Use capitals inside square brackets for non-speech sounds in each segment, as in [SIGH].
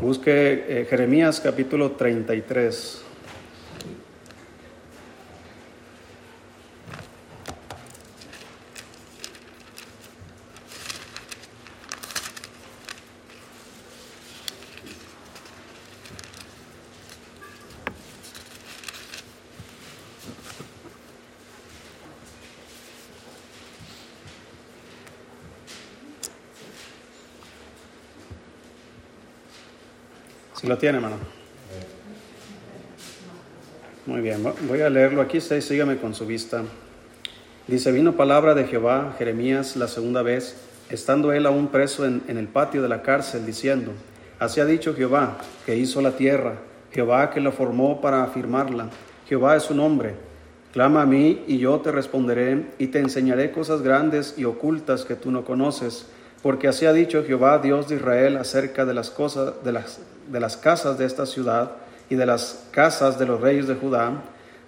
Busque eh, Jeremías capítulo 33. Lo tiene, hermano. Muy bien, voy a leerlo aquí, sígame con su vista. Dice, vino palabra de Jehová, Jeremías, la segunda vez, estando él aún preso en, en el patio de la cárcel, diciendo, así ha dicho Jehová, que hizo la tierra, Jehová que la formó para afirmarla, Jehová es su nombre. Clama a mí y yo te responderé y te enseñaré cosas grandes y ocultas que tú no conoces porque así ha dicho Jehová, Dios de Israel, acerca de las cosas de las, de las casas de esta ciudad y de las casas de los reyes de Judá,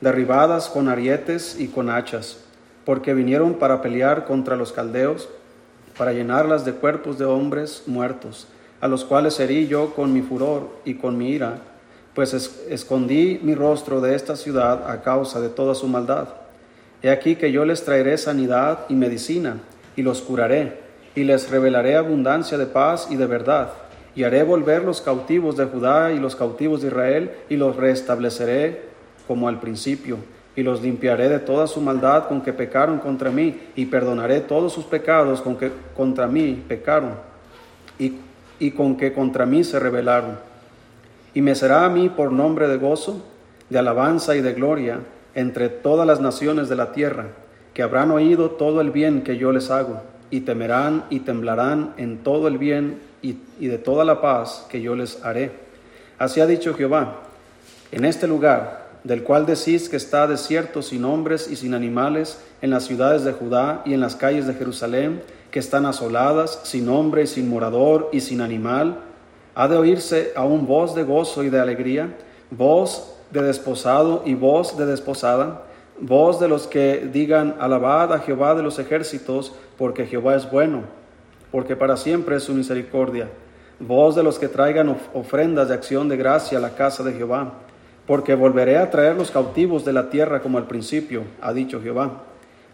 derribadas con arietes y con hachas, porque vinieron para pelear contra los caldeos, para llenarlas de cuerpos de hombres muertos, a los cuales herí yo con mi furor y con mi ira, pues escondí mi rostro de esta ciudad a causa de toda su maldad. He aquí que yo les traeré sanidad y medicina, y los curaré y les revelaré abundancia de paz y de verdad, y haré volver los cautivos de Judá y los cautivos de Israel, y los restableceré como al principio, y los limpiaré de toda su maldad con que pecaron contra mí, y perdonaré todos sus pecados con que contra mí pecaron, y, y con que contra mí se rebelaron. Y me será a mí por nombre de gozo, de alabanza y de gloria entre todas las naciones de la tierra, que habrán oído todo el bien que yo les hago y temerán y temblarán en todo el bien y, de toda la paz que yo les haré. Así ha dicho Jehová, en este lugar, del cual decís que está desierto sin hombres y sin animales, en las ciudades de Judá y en las calles de Jerusalén, que están asoladas, sin hombre y sin morador y sin animal, ha de oírse aún voz de gozo y de alegría, voz de desposado y voz de desposada, voz de los que digan, alabad a Jehová de los ejércitos, porque Jehová es bueno, porque para siempre es su misericordia. Voz de los que traigan ofrendas de acción de gracia a la casa de Jehová, porque volveré a traer los cautivos de la tierra como al principio, ha dicho Jehová.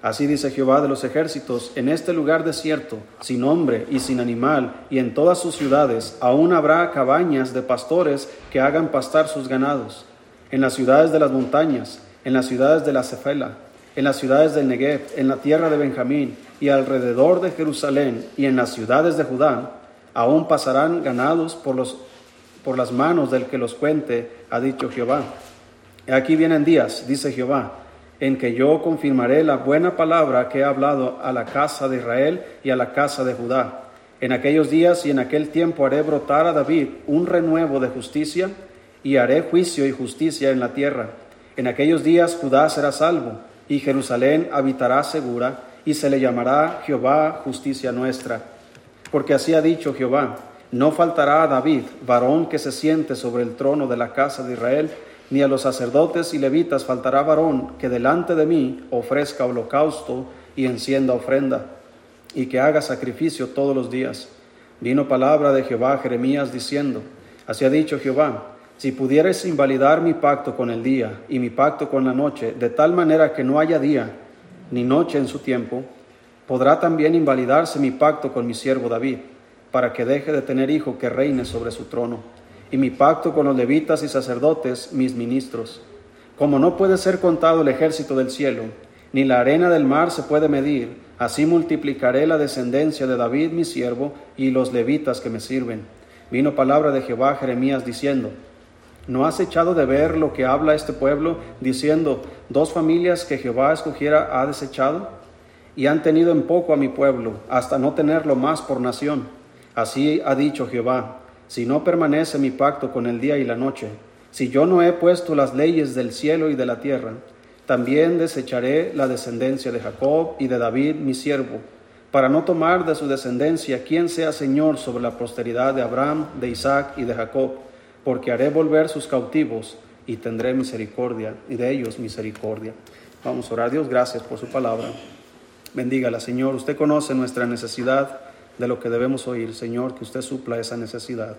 Así dice Jehová de los ejércitos, en este lugar desierto, sin hombre y sin animal, y en todas sus ciudades, aún habrá cabañas de pastores que hagan pastar sus ganados. En las ciudades de las montañas, en las ciudades de la Cefela, en las ciudades del Negev, en la tierra de Benjamín y alrededor de Jerusalén y en las ciudades de Judá, aún pasarán ganados por, los, por las manos del que los cuente, ha dicho Jehová. Aquí vienen días, dice Jehová, en que yo confirmaré la buena palabra que he hablado a la casa de Israel y a la casa de Judá. En aquellos días y en aquel tiempo haré brotar a David un renuevo de justicia y haré juicio y justicia en la tierra en aquellos días Judá será salvo y Jerusalén habitará segura y se le llamará Jehová justicia nuestra. Porque así ha dicho Jehová, no faltará a David, varón que se siente sobre el trono de la casa de Israel, ni a los sacerdotes y levitas faltará varón que delante de mí ofrezca holocausto y encienda ofrenda, y que haga sacrificio todos los días. Vino palabra de Jehová a Jeremías diciendo, así ha dicho Jehová, si pudieres invalidar mi pacto con el día y mi pacto con la noche, de tal manera que no haya día ni noche en su tiempo, podrá también invalidarse mi pacto con mi siervo David, para que deje de tener hijo que reine sobre su trono, y mi pacto con los levitas y sacerdotes, mis ministros. Como no puede ser contado el ejército del cielo, ni la arena del mar se puede medir, así multiplicaré la descendencia de David mi siervo y los levitas que me sirven. Vino palabra de Jehová a Jeremías diciendo, ¿No has echado de ver lo que habla este pueblo, diciendo, dos familias que Jehová escogiera ha desechado? Y han tenido en poco a mi pueblo, hasta no tenerlo más por nación. Así ha dicho Jehová, si no permanece mi pacto con el día y la noche, si yo no he puesto las leyes del cielo y de la tierra, también desecharé la descendencia de Jacob y de David mi siervo, para no tomar de su descendencia quien sea Señor sobre la posteridad de Abraham, de Isaac y de Jacob porque haré volver sus cautivos y tendré misericordia, y de ellos misericordia. Vamos a orar. Dios, gracias por su palabra. Bendígala, Señor. Usted conoce nuestra necesidad de lo que debemos oír, Señor, que usted supla esa necesidad.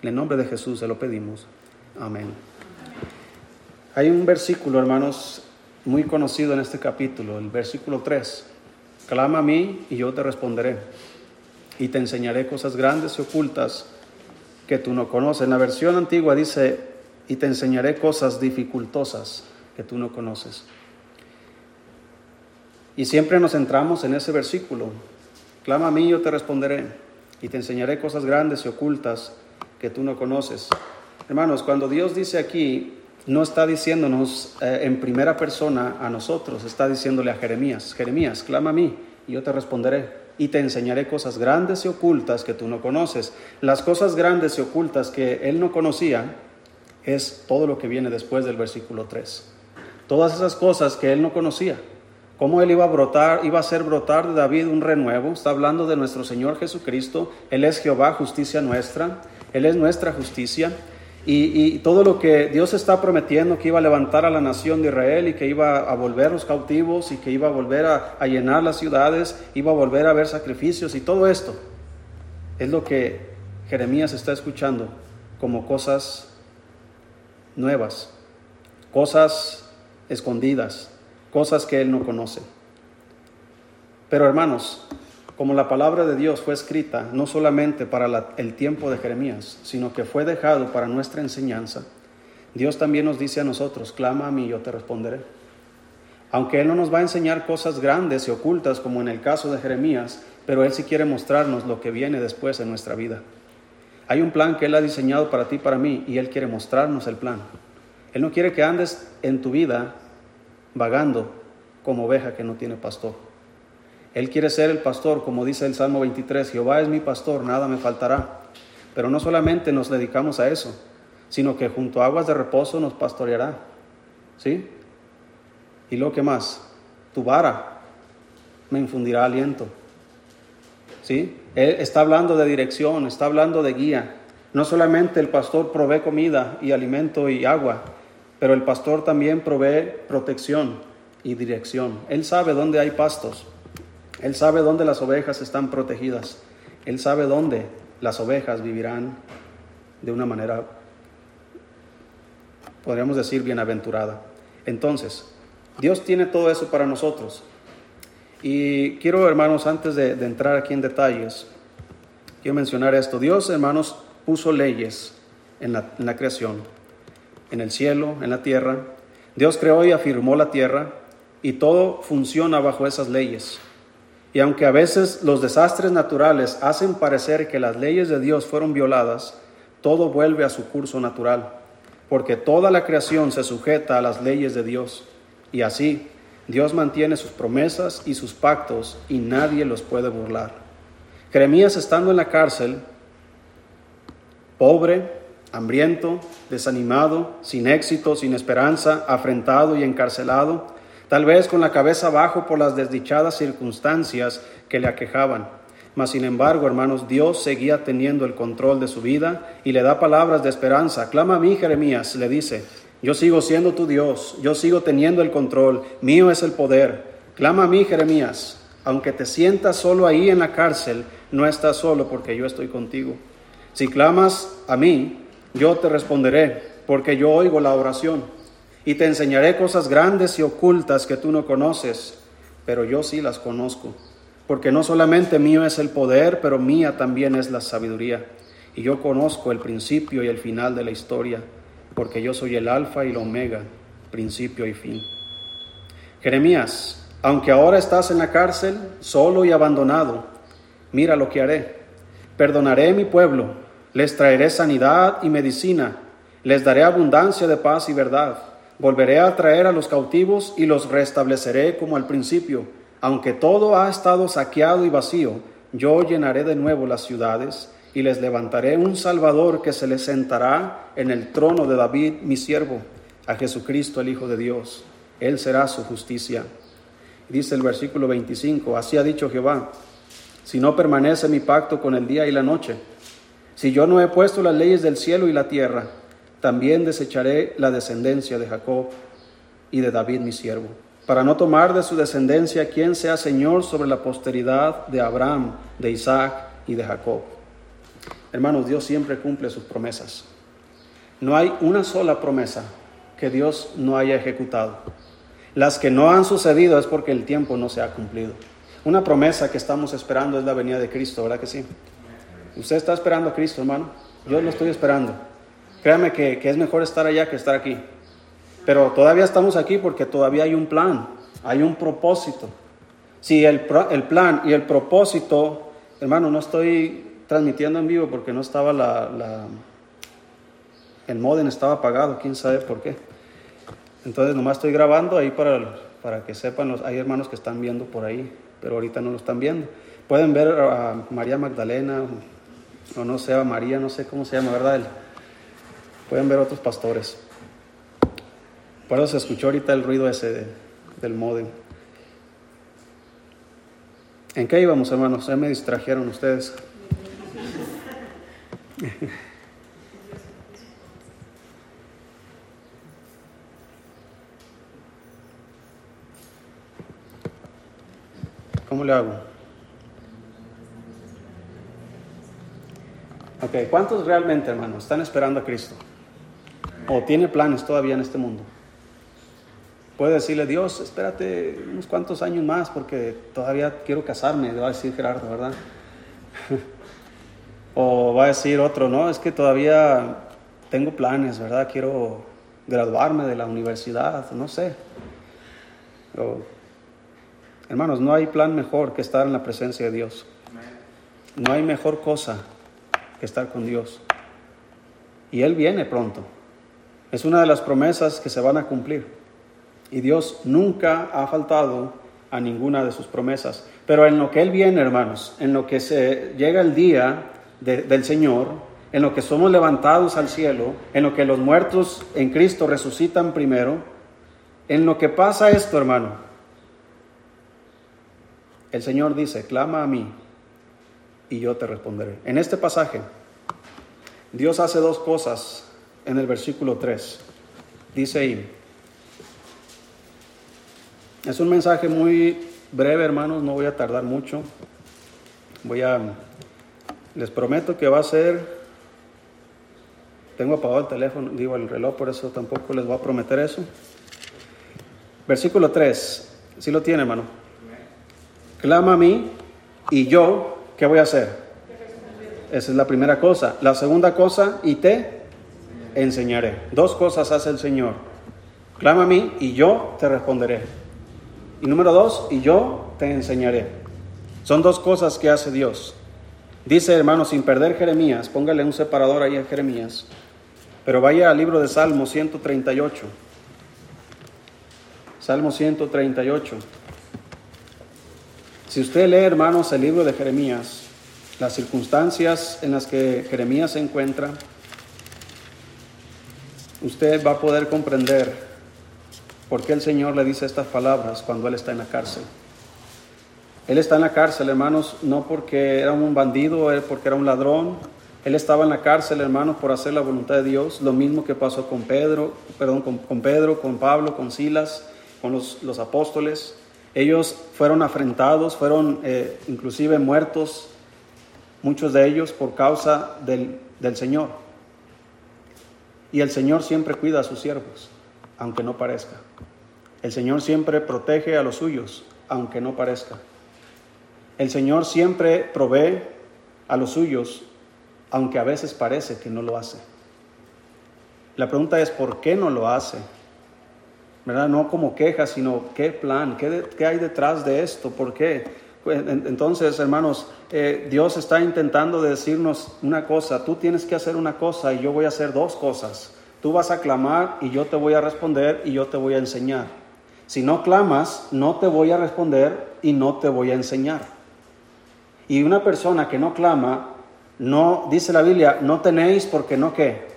En el nombre de Jesús se lo pedimos. Amén. Hay un versículo, hermanos, muy conocido en este capítulo, el versículo 3. Clama a mí y yo te responderé. Y te enseñaré cosas grandes y ocultas que tú no conoces. La versión antigua dice, y te enseñaré cosas dificultosas que tú no conoces. Y siempre nos centramos en ese versículo. Clama a mí, yo te responderé, y te enseñaré cosas grandes y ocultas que tú no conoces. Hermanos, cuando Dios dice aquí, no está diciéndonos eh, en primera persona a nosotros, está diciéndole a Jeremías, Jeremías, clama a mí, y yo te responderé y te enseñaré cosas grandes y ocultas que tú no conoces. Las cosas grandes y ocultas que él no conocía es todo lo que viene después del versículo 3. Todas esas cosas que él no conocía. Cómo él iba a brotar, iba a hacer brotar de David un renuevo. Está hablando de nuestro Señor Jesucristo. Él es Jehová, justicia nuestra. Él es nuestra justicia. Y, todo lo que Dios está prometiendo, que iba a levantar a la nación de Israel y que iba a volver los cautivos y que iba a volver a, llenar las ciudades, iba a volver a haber sacrificios y todo esto, es lo que Jeremías está escuchando como cosas nuevas, cosas escondidas, cosas que él no conoce. Pero hermanos, como la palabra de Dios fue escrita no solamente para el tiempo de Jeremías, sino que fue dejado para nuestra enseñanza, Dios también nos dice a nosotros, clama a mí y yo te responderé. Aunque Él no nos va a enseñar cosas grandes y ocultas como en el caso de Jeremías, pero Él sí quiere mostrarnos lo que viene después en nuestra vida. Hay un plan que Él ha diseñado para ti para mí y Él quiere mostrarnos el plan. Él no quiere que andes en tu vida vagando como oveja que no tiene pastor. Él quiere ser el pastor, como dice el Salmo 23, Jehová es mi pastor, nada me faltará. Pero no solamente nos dedicamos a eso, sino que junto a aguas de reposo nos pastoreará. ¿Sí? Y lo que más, tu vara me infundirá aliento. ¿Sí? Él está hablando de dirección, está hablando de guía. No solamente el pastor provee comida y alimento y agua, pero el pastor también provee protección y dirección. Él sabe dónde hay pastos. Él sabe dónde las ovejas están protegidas. Él sabe dónde las ovejas vivirán de una manera, podríamos decir, bienaventurada. Entonces, Dios tiene todo eso para nosotros. Y quiero, hermanos, antes de, entrar aquí en detalles, quiero mencionar esto. Dios, hermanos, puso leyes en la, creación, en el cielo, en la tierra. Dios creó y afirmó la tierra y todo funciona bajo esas leyes. Y aunque a veces los desastres naturales hacen parecer que las leyes de Dios fueron violadas, todo vuelve a su curso natural, porque toda la creación se sujeta a las leyes de Dios. Y así, Dios mantiene sus promesas y sus pactos y nadie los puede burlar. Jeremías estando en la cárcel, pobre, hambriento, desanimado, sin éxito, sin esperanza, afrentado y encarcelado, tal vez con la cabeza abajo por las desdichadas circunstancias que le aquejaban. Mas sin embargo, hermanos, Dios seguía teniendo el control de su vida y le da palabras de esperanza. Clama a mí, Jeremías, le dice, yo sigo siendo tu Dios, yo sigo teniendo el control, mío es el poder. Clama a mí, Jeremías, aunque te sientas solo ahí en la cárcel, no estás solo porque yo estoy contigo. Si clamas a mí, yo te responderé, porque yo oigo la oración y te enseñaré cosas grandes y ocultas que tú no conoces, pero yo sí las conozco, porque no solamente mío es el poder, pero mía también es la sabiduría, y yo conozco el principio y el final de la historia, porque yo soy el alfa y el omega, principio y fin. Jeremías, aunque ahora estás en la cárcel, solo y abandonado, mira lo que haré. Perdonaré a mi pueblo, les traeré sanidad y medicina, les daré abundancia de paz y verdad Volveré a traer a los cautivos y los restableceré como al principio. Aunque todo ha estado saqueado y vacío, yo llenaré de nuevo las ciudades y les levantaré un Salvador que se les sentará en el trono de David, mi siervo, a Jesucristo el Hijo de Dios. Él será su justicia. Dice el versículo 25, así ha dicho Jehová, si no permanece mi pacto con el día y la noche, si yo no he puesto las leyes del cielo y la tierra, también desecharé la descendencia de Jacob y de David mi siervo, para no tomar de su descendencia quien sea Señor sobre la posteridad de Abraham, de Isaac y de Jacob. hermanos, Dios siempre cumple sus promesas. No hay una sola promesa que Dios no haya ejecutado. Las que no han sucedido es porque el tiempo no se ha cumplido. Una promesa que estamos esperando es la venida de Cristo, ¿verdad que sí? Usted está esperando a Cristo, hermano. Yo lo estoy esperando. Créame que, que es mejor estar allá que estar aquí. Pero todavía estamos aquí porque todavía hay un plan, hay un propósito. Si el, el plan y el propósito, hermano, no estoy transmitiendo en vivo porque no estaba la, el modem estaba apagado, quién sabe por qué. Entonces nomás estoy grabando ahí para, para que sepan, los, hay hermanos que están viendo por ahí, pero ahorita no lo están viendo. Pueden ver a María Magdalena, o no sé, a María, no sé cómo se llama, ¿verdad? Pueden ver otros pastores. Por eso se escuchó ahorita el ruido ese del modem. ¿En qué íbamos, hermanos? Ya me distrajeron ustedes. ¿Cómo le hago? Ok, ¿cuántos realmente, hermanos, están esperando a Cristo? ¿O tiene planes todavía en este mundo? Puede decirle, Dios, espérate unos cuantos años más porque todavía quiero casarme, va a decir Gerardo, ¿verdad? [LAUGHS] o va a decir otro, no, es que todavía tengo planes, ¿verdad? Quiero graduarme de la universidad, no sé. Hermanos, no hay plan mejor que estar en la presencia de Dios. No hay mejor cosa que estar con Dios. Y Él viene pronto. Es una de las promesas que se van a cumplir. Y Dios nunca ha faltado a ninguna de sus promesas. Pero en lo que Él viene, hermanos, en lo que se llega el día del Señor, en lo que somos levantados al cielo, en lo que los muertos en Cristo resucitan primero, en lo que pasa esto, hermano, el Señor dice, clama a mí y yo te responderé. En este pasaje, Dios hace dos cosas en el versículo 3. Dice ahí, es un mensaje muy breve, hermanos, no voy a tardar mucho. Voy a, les prometo que va a ser, tengo apagado el teléfono, digo el reloj, por eso tampoco les voy a prometer eso. Versículo 3, si lo tiene, hermano clama a mí y yo, ¿qué voy a hacer? Esa es la primera cosa. La segunda cosa, y te enseñaré. Dos cosas hace el Señor. Clama a mí y yo te responderé. Y número dos, y yo te enseñaré. Son dos cosas que hace Dios. Dice, hermano, sin perder Jeremías, póngale un separador ahí a Jeremías, pero vaya al libro de Salmo 138. Salmo 138. Si usted lee, hermanos, el libro de Jeremías, las circunstancias en las que Jeremías se encuentra, usted va a poder comprender por qué el Señor le dice estas palabras cuando Él está en la cárcel. Él está en la cárcel, hermanos, no porque era un bandido, porque era un ladrón. Él estaba en la cárcel, hermanos, por hacer la voluntad de Dios. Lo mismo que pasó con Pedro, perdón, con, Pedro, con Pablo, con Silas, con los, los apóstoles. Ellos fueron afrentados, fueron eh, inclusive muertos, muchos de ellos por causa del, del Señor. Y el Señor siempre cuida a sus siervos, aunque no parezca. El Señor siempre protege a los suyos, aunque no parezca. El Señor siempre provee a los suyos, aunque a veces parece que no lo hace. La pregunta es, ¿por qué no lo hace? ¿verdad? No como queja, sino qué plan, qué, qué hay detrás de esto, por qué. Pues, entonces, hermanos, eh, Dios está intentando decirnos una cosa, tú tienes que hacer una cosa y yo voy a hacer dos cosas. Tú vas a clamar y yo te voy a responder y yo te voy a enseñar. Si no clamas, no te voy a responder y no te voy a enseñar. Y una persona que no clama, no, dice la Biblia, no tenéis porque no qué,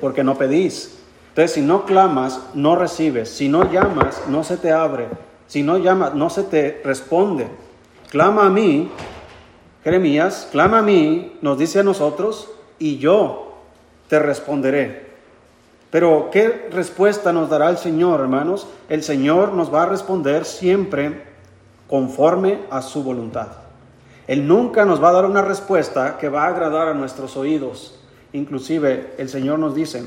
porque no pedís. Entonces, si no clamas, no recibes. Si no llamas, no se te abre. Si no llamas, no se te responde. Clama a mí, Jeremías, clama a mí, nos dice a nosotros, y yo te responderé. Pero, ¿qué respuesta nos dará el Señor, hermanos? El Señor nos va a responder siempre conforme a su voluntad. Él nunca nos va a dar una respuesta que va a agradar a nuestros oídos. Inclusive el Señor nos dice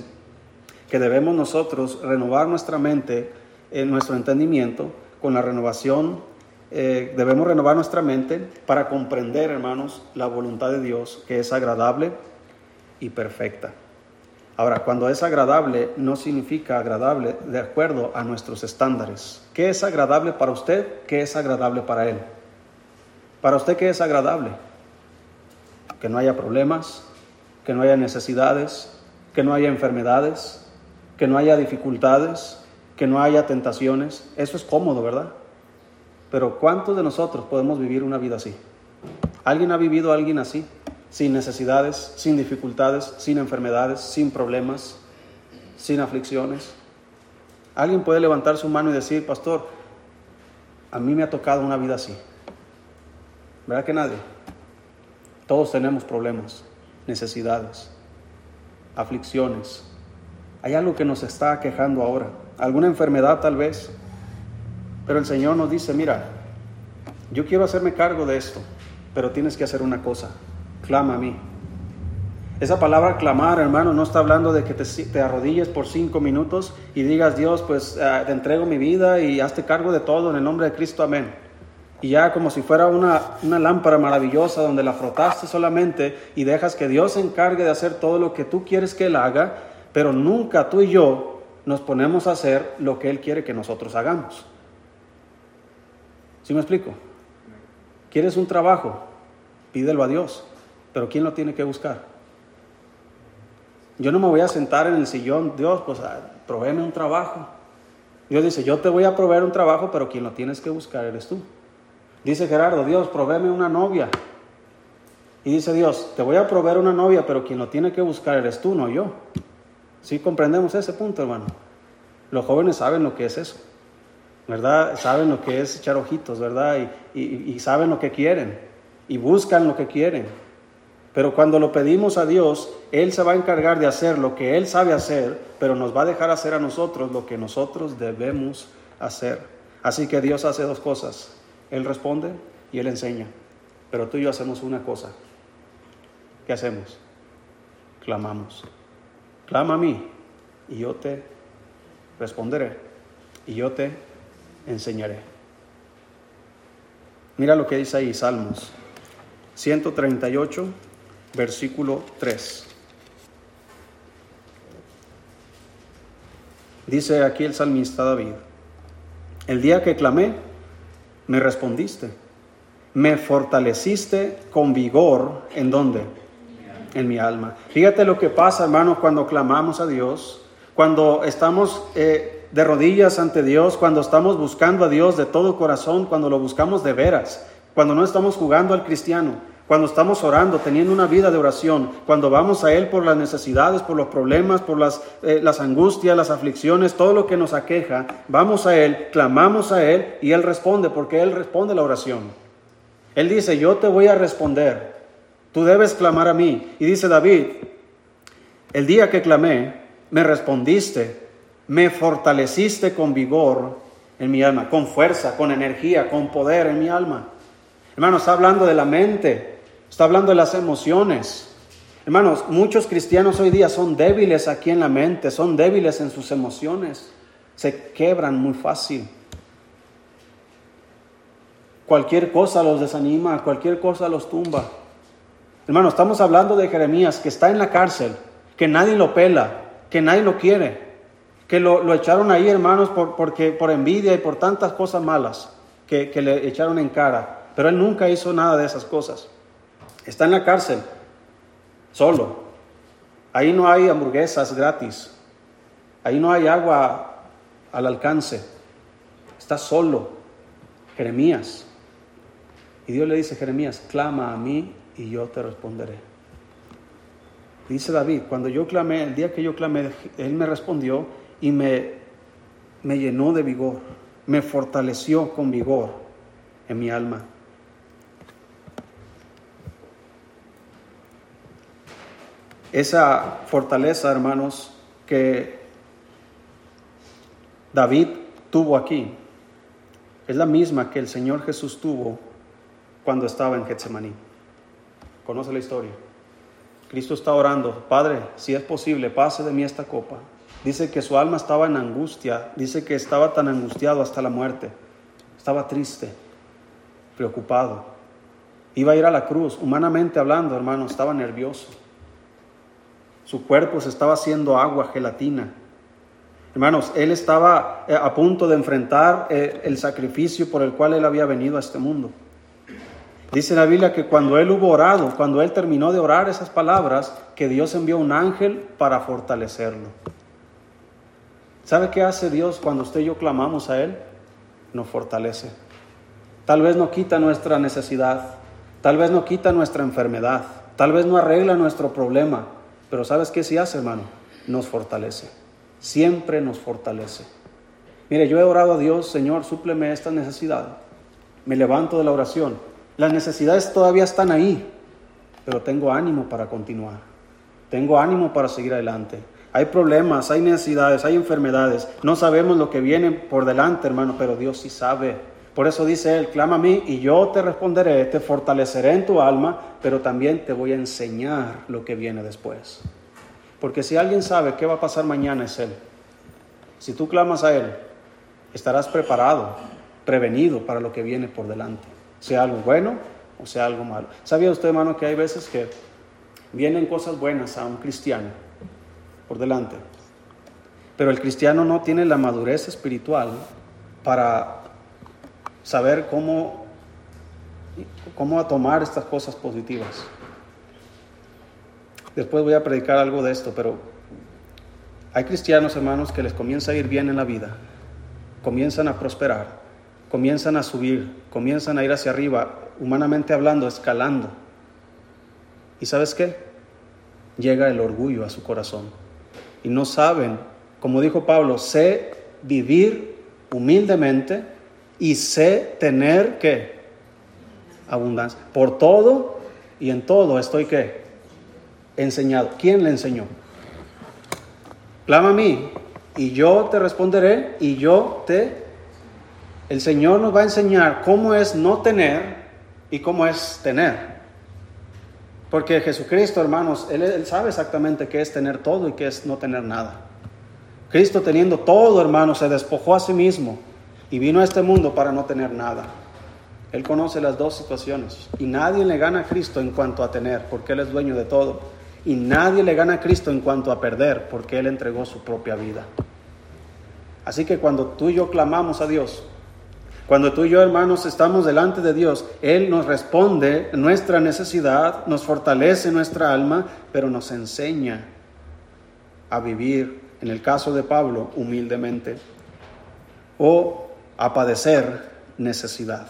que debemos nosotros renovar nuestra mente, en nuestro entendimiento, con la renovación, eh, debemos renovar nuestra mente para comprender, hermanos, la voluntad de Dios, que es agradable y perfecta. Ahora, cuando es agradable, no significa agradable de acuerdo a nuestros estándares. ¿Qué es agradable para usted? ¿Qué es agradable para Él? Para usted, ¿qué es agradable? Que no haya problemas, que no haya necesidades, que no haya enfermedades, que no haya dificultades, que no haya tentaciones. Eso es cómodo, ¿verdad? Pero ¿cuántos de nosotros podemos vivir una vida así? ¿Alguien ha vivido a alguien así? sin necesidades, sin dificultades, sin enfermedades, sin problemas, sin aflicciones. Alguien puede levantar su mano y decir, pastor, a mí me ha tocado una vida así. ¿Verdad que nadie? Todos tenemos problemas, necesidades, aflicciones. Hay algo que nos está quejando ahora, alguna enfermedad tal vez. Pero el Señor nos dice, mira, yo quiero hacerme cargo de esto, pero tienes que hacer una cosa clama a mí. Esa palabra clamar, hermano, no está hablando de que te, arrodilles por cinco minutos y digas, Dios, pues eh, te entrego mi vida y hazte cargo de todo en el nombre de Cristo, amén. Y ya como si fuera una, una lámpara maravillosa donde la frotaste solamente y dejas que Dios se encargue de hacer todo lo que tú quieres que Él haga, pero nunca tú y yo nos ponemos a hacer lo que Él quiere que nosotros hagamos. ¿Sí me explico? ¿Quieres un trabajo? Pídelo a Dios. Pero ¿quién lo tiene que buscar? Yo no me voy a sentar en el sillón, Dios, pues ah, proveeme un trabajo. Dios dice, yo te voy a proveer un trabajo, pero quien lo tienes que buscar eres tú. Dice Gerardo, Dios, proveeme una novia. Y dice Dios, te voy a proveer una novia, pero quien lo tiene que buscar eres tú, no yo. ¿Sí comprendemos ese punto, hermano? Los jóvenes saben lo que es eso, ¿verdad? Saben lo que es echar ojitos, ¿verdad? y saben lo que quieren, y buscan lo que quieren. Pero cuando lo pedimos a Dios, Él se va a encargar de hacer lo que Él sabe hacer, pero nos va a dejar hacer a nosotros lo que nosotros debemos hacer. Así que Dios hace dos cosas. Él responde y Él enseña. Pero tú y yo hacemos una cosa. ¿Qué hacemos? Clamamos. Clama a mí y yo te responderé y yo te enseñaré. Mira lo que dice ahí Salmos 138 versículo 3. Dice aquí el salmista David, el día que clamé, me respondiste, me fortaleciste con vigor, ¿en dónde? En mi alma. Fíjate lo que pasa, hermanos, cuando clamamos a Dios, cuando estamos eh, de rodillas ante Dios, cuando estamos buscando a Dios de todo corazón, cuando lo buscamos de veras, cuando no estamos jugando al cristiano, cuando estamos orando, teniendo una vida de oración, cuando vamos a Él por las necesidades, por los problemas, por las, eh, las angustias, las aflicciones, todo lo que nos aqueja, vamos a Él, clamamos a Él y Él responde, porque Él responde la oración. Él dice, yo te voy a responder, tú debes clamar a mí. Y dice David, el día que clamé, me respondiste, me fortaleciste con vigor en mi alma, con fuerza, con energía, con poder en mi alma. Hermano, está hablando de la mente, Está hablando de las emociones. Hermanos, muchos cristianos hoy día son débiles aquí en la mente, son débiles en sus emociones, se quebran muy fácil. Cualquier cosa los desanima, cualquier cosa los tumba. Hermanos, estamos hablando de Jeremías que está en la cárcel, que nadie lo pela, que nadie lo quiere, que lo, echaron ahí, hermanos, por, porque, por envidia y por tantas cosas malas que, que le echaron en cara. Pero él nunca hizo nada de esas cosas. Está en la cárcel, solo. Ahí no hay hamburguesas gratis. Ahí no hay agua al alcance. Está solo. Jeremías. Y Dios le dice, Jeremías, clama a mí y yo te responderé. Dice David, cuando yo clamé, el día que yo clamé, Él me respondió y me, me llenó de vigor, me fortaleció con vigor en mi alma. Esa fortaleza, hermanos, que David tuvo aquí, es la misma que el Señor Jesús tuvo cuando estaba en Getsemaní. Conoce la historia. Cristo está orando, Padre, si es posible, pase de mí esta copa. Dice que su alma estaba en angustia, dice que estaba tan angustiado hasta la muerte. Estaba triste, preocupado. Iba a ir a la cruz, humanamente hablando, hermano, estaba nervioso. Su cuerpo se estaba haciendo agua, gelatina. Hermanos, él estaba eh, a punto de enfrentar eh, el sacrificio por el cual él había venido a este mundo. Dice la Biblia que cuando él hubo orado, cuando él terminó de orar esas palabras, que Dios envió un ángel para fortalecerlo. ¿Sabe qué hace Dios cuando usted y yo clamamos a Él? Nos fortalece. Tal vez no quita nuestra necesidad, tal vez no quita nuestra enfermedad, tal vez no arregla nuestro problema, pero ¿sabes qué sí hace, hermano? Nos fortalece. Siempre nos fortalece. Mire, yo he orado a Dios, Señor, súpleme esta necesidad. Me levanto de la oración. Las necesidades todavía están ahí, pero tengo ánimo para continuar. Tengo ánimo para seguir adelante. Hay problemas, hay necesidades, hay enfermedades. No sabemos lo que viene por delante, hermano, pero Dios sí sabe. Por eso dice Él, clama a mí y yo te responderé, te fortaleceré en tu alma, pero también te voy a enseñar lo que viene después. Porque si alguien sabe qué va a pasar mañana es Él. Si tú clamas a Él, estarás preparado, prevenido para lo que viene por delante, sea algo bueno o sea algo malo. ¿Sabía usted, hermano, que hay veces que vienen cosas buenas a un cristiano? Por delante. Pero el cristiano no tiene la madurez espiritual para saber cómo, cómo tomar estas cosas positivas. Después voy a predicar algo de esto, pero hay cristianos, hermanos, que les comienza a ir bien en la vida, comienzan a prosperar, comienzan a subir, comienzan a ir hacia arriba, humanamente hablando, escalando. ¿Y sabes qué? Llega el orgullo a su corazón y no saben, como dijo Pablo, sé vivir humildemente y sé tener que abundancia. Por todo y en todo estoy que enseñado. ¿Quién le enseñó? Clama a mí y yo te responderé y yo te... El Señor nos va a enseñar cómo es no tener y cómo es tener. Porque Jesucristo, hermanos, él, sabe exactamente qué es tener todo y qué es no tener nada. Cristo teniendo todo, hermanos, se despojó a sí mismo y vino a este mundo para no tener nada. Él conoce las dos situaciones y nadie le gana a Cristo en cuanto a tener, porque Él es dueño de todo. Y nadie le gana a Cristo en cuanto a perder, porque Él entregó su propia vida. Así que cuando tú y yo clamamos a Dios, cuando tú y yo, hermanos, estamos delante de Dios, Él nos responde nuestra necesidad, nos fortalece nuestra alma, pero nos enseña a vivir, en el caso de Pablo, humildemente, o a padecer necesidad.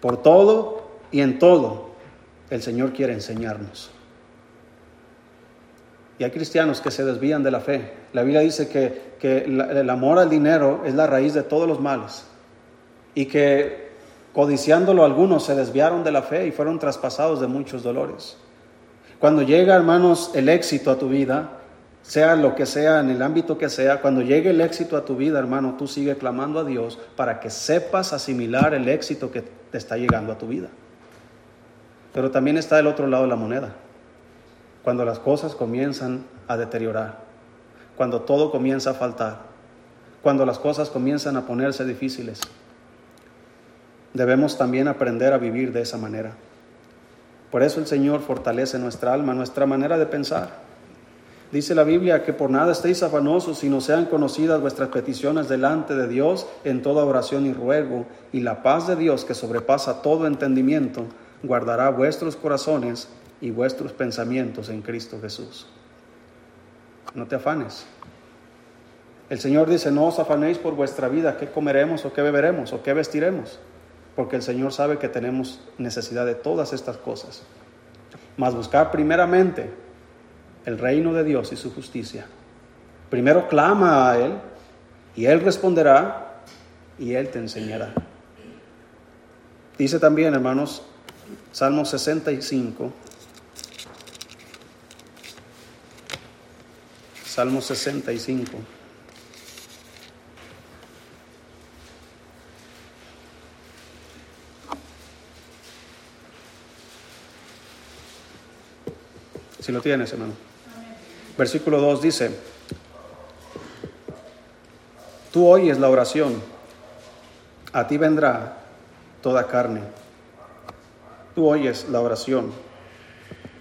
Por todo y en todo, el Señor quiere enseñarnos. Y hay cristianos que se desvían de la fe. La Biblia dice que, que el amor al dinero es la raíz de todos los males y que codiciándolo algunos se desviaron de la fe y fueron traspasados de muchos dolores. Cuando llega, hermanos, el éxito a tu vida, sea lo que sea, en el ámbito que sea, cuando llegue el éxito a tu vida, hermano, tú sigue clamando a Dios para que sepas asimilar el éxito que te está llegando a tu vida. Pero también está el otro lado de la moneda, cuando las cosas comienzan a deteriorar, cuando todo comienza a faltar, cuando las cosas comienzan a ponerse difíciles debemos también aprender a vivir de esa manera. Por eso el Señor fortalece nuestra alma, nuestra manera de pensar. Dice la Biblia que por nada estéis afanosos, sino sean conocidas vuestras peticiones delante de Dios en toda oración y ruego, y la paz de Dios que sobrepasa todo entendimiento, guardará vuestros corazones y vuestros pensamientos en Cristo Jesús. No te afanes. El Señor dice, no os afanéis por vuestra vida, qué comeremos o qué beberemos o qué vestiremos porque el Señor sabe que tenemos necesidad de todas estas cosas. Mas buscar primeramente el reino de Dios y su justicia. Primero clama a Él y Él responderá y Él te enseñará. Dice también, hermanos, Salmo 65. Salmo 65. Si lo tienes, hermano. Versículo 2 dice, tú oyes la oración, a ti vendrá toda carne. Tú oyes la oración.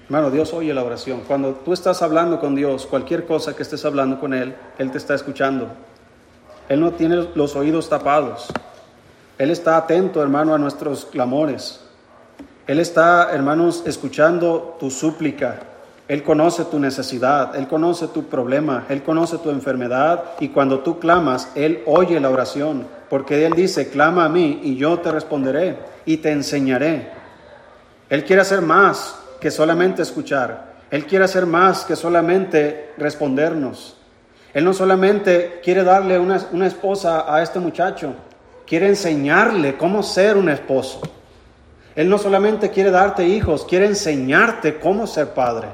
Hermano, Dios oye la oración. Cuando tú estás hablando con Dios, cualquier cosa que estés hablando con Él, Él te está escuchando. Él no tiene los oídos tapados. Él está atento, hermano, a nuestros clamores. Él está, hermanos, escuchando tu súplica. Él conoce tu necesidad, Él conoce tu problema, Él conoce tu enfermedad y cuando tú clamas, Él oye la oración, porque Él dice, clama a mí y yo te responderé y te enseñaré. Él quiere hacer más que solamente escuchar, Él quiere hacer más que solamente respondernos. Él no solamente quiere darle una, una esposa a este muchacho, quiere enseñarle cómo ser un esposo. Él no solamente quiere darte hijos, quiere enseñarte cómo ser padre.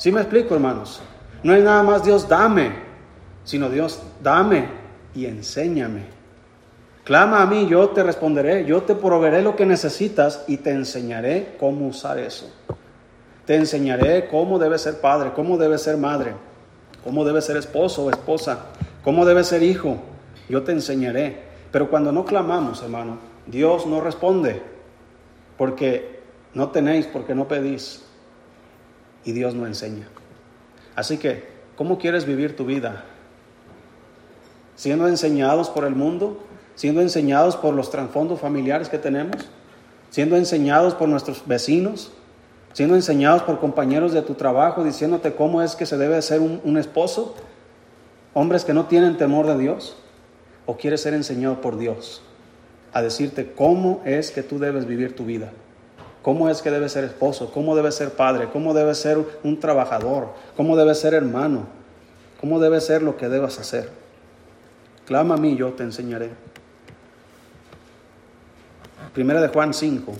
¿Sí me explico, hermanos? No es nada más Dios dame, sino Dios dame y enséñame. Clama a mí, yo te responderé, yo te proveeré lo que necesitas y te enseñaré cómo usar eso. Te enseñaré cómo debe ser padre, cómo debe ser madre, cómo debe ser esposo o esposa, cómo debe ser hijo. Yo te enseñaré. Pero cuando no clamamos, hermano, Dios no responde porque no tenéis, porque no pedís y Dios no enseña. Así que, ¿cómo quieres vivir tu vida? ¿Siendo enseñados por el mundo? ¿Siendo enseñados por los trasfondos familiares que tenemos? ¿Siendo enseñados por nuestros vecinos? ¿Siendo enseñados por compañeros de tu trabajo diciéndote cómo es que se debe ser un, un esposo? ¿Hombres que no tienen temor de Dios? ¿O quieres ser enseñado por Dios a decirte cómo es que tú debes vivir tu vida? Cómo es que debe ser esposo, cómo debe ser padre, cómo debe ser un trabajador, cómo debe ser hermano, cómo debe ser lo que debas hacer. Clama a mí, yo te enseñaré. Primera de Juan 5.